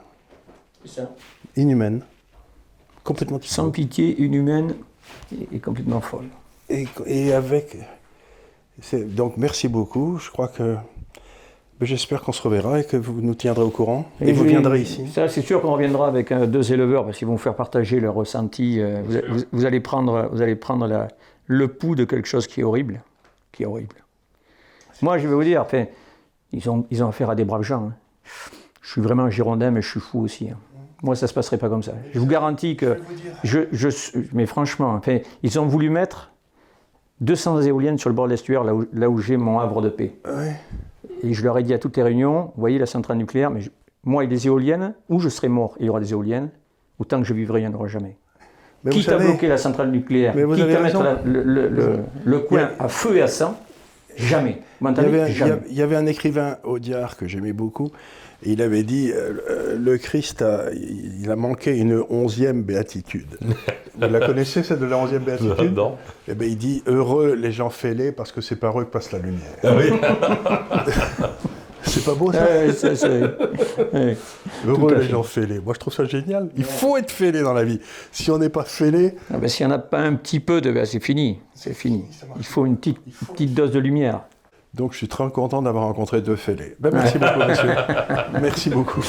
C'est ça. Inhumaine. Complètement Sans pitié, inhumaine et, complètement folle. Et, et avec donc merci beaucoup. Je crois que j'espère qu'on se reverra et que vous nous tiendrez au courant. Et, vous viendrez ici. Ça, c'est sûr qu'on reviendra avec euh, deux éleveurs parce qu'ils vont vous faire partager leur ressenti. Euh, vous, allez prendre, vous allez prendre le pouls de quelque chose qui est horrible, qui est horrible. Moi, je vais vous dire, enfin, ils ont, ils ont affaire à des braves gens. Hein. Je suis vraiment un girondin, mais je suis fou aussi. Hein. Moi, ça ne se passerait pas comme ça. Je vous garantis que. Je, je, mais franchement, enfin, ils ont voulu mettre 200 éoliennes sur le bord de l'estuaire, là où, là où j'ai mon havre de paix. Et je leur ai dit à toutes les réunions, vous voyez la centrale nucléaire, mais moi et les éoliennes, où je serai mort, il y aura des éoliennes, autant que je vivrai, il n'y en aura jamais. Mais quitte à bloquer la centrale nucléaire, quitte à mettre le, le, le, coin à feu et à sang, jamais. Il y, avait, il y avait un écrivain, Audiard, que j'aimais beaucoup, il avait dit euh, euh, le Christ a, il a manqué une onzième béatitude. Vous la connaissez, celle de la onzième béatitude Non. Eh bien, il dit heureux les gens fêlés parce que c'est par eux que passe la lumière. Ah oui. c'est pas beau ça, Heureux les gens fêlés. Moi, je trouve ça génial. Il faut être fêlé dans la vie. Si on n'est pas fêlé. Ah ben, S'il n'y en a pas un petit peu de. Ben, c'est fini. C'est fini. Il faut une petite, petite dose de lumière. Donc je suis très content d'avoir rencontré deux fêlés. Ben, merci beaucoup, monsieur. merci beaucoup.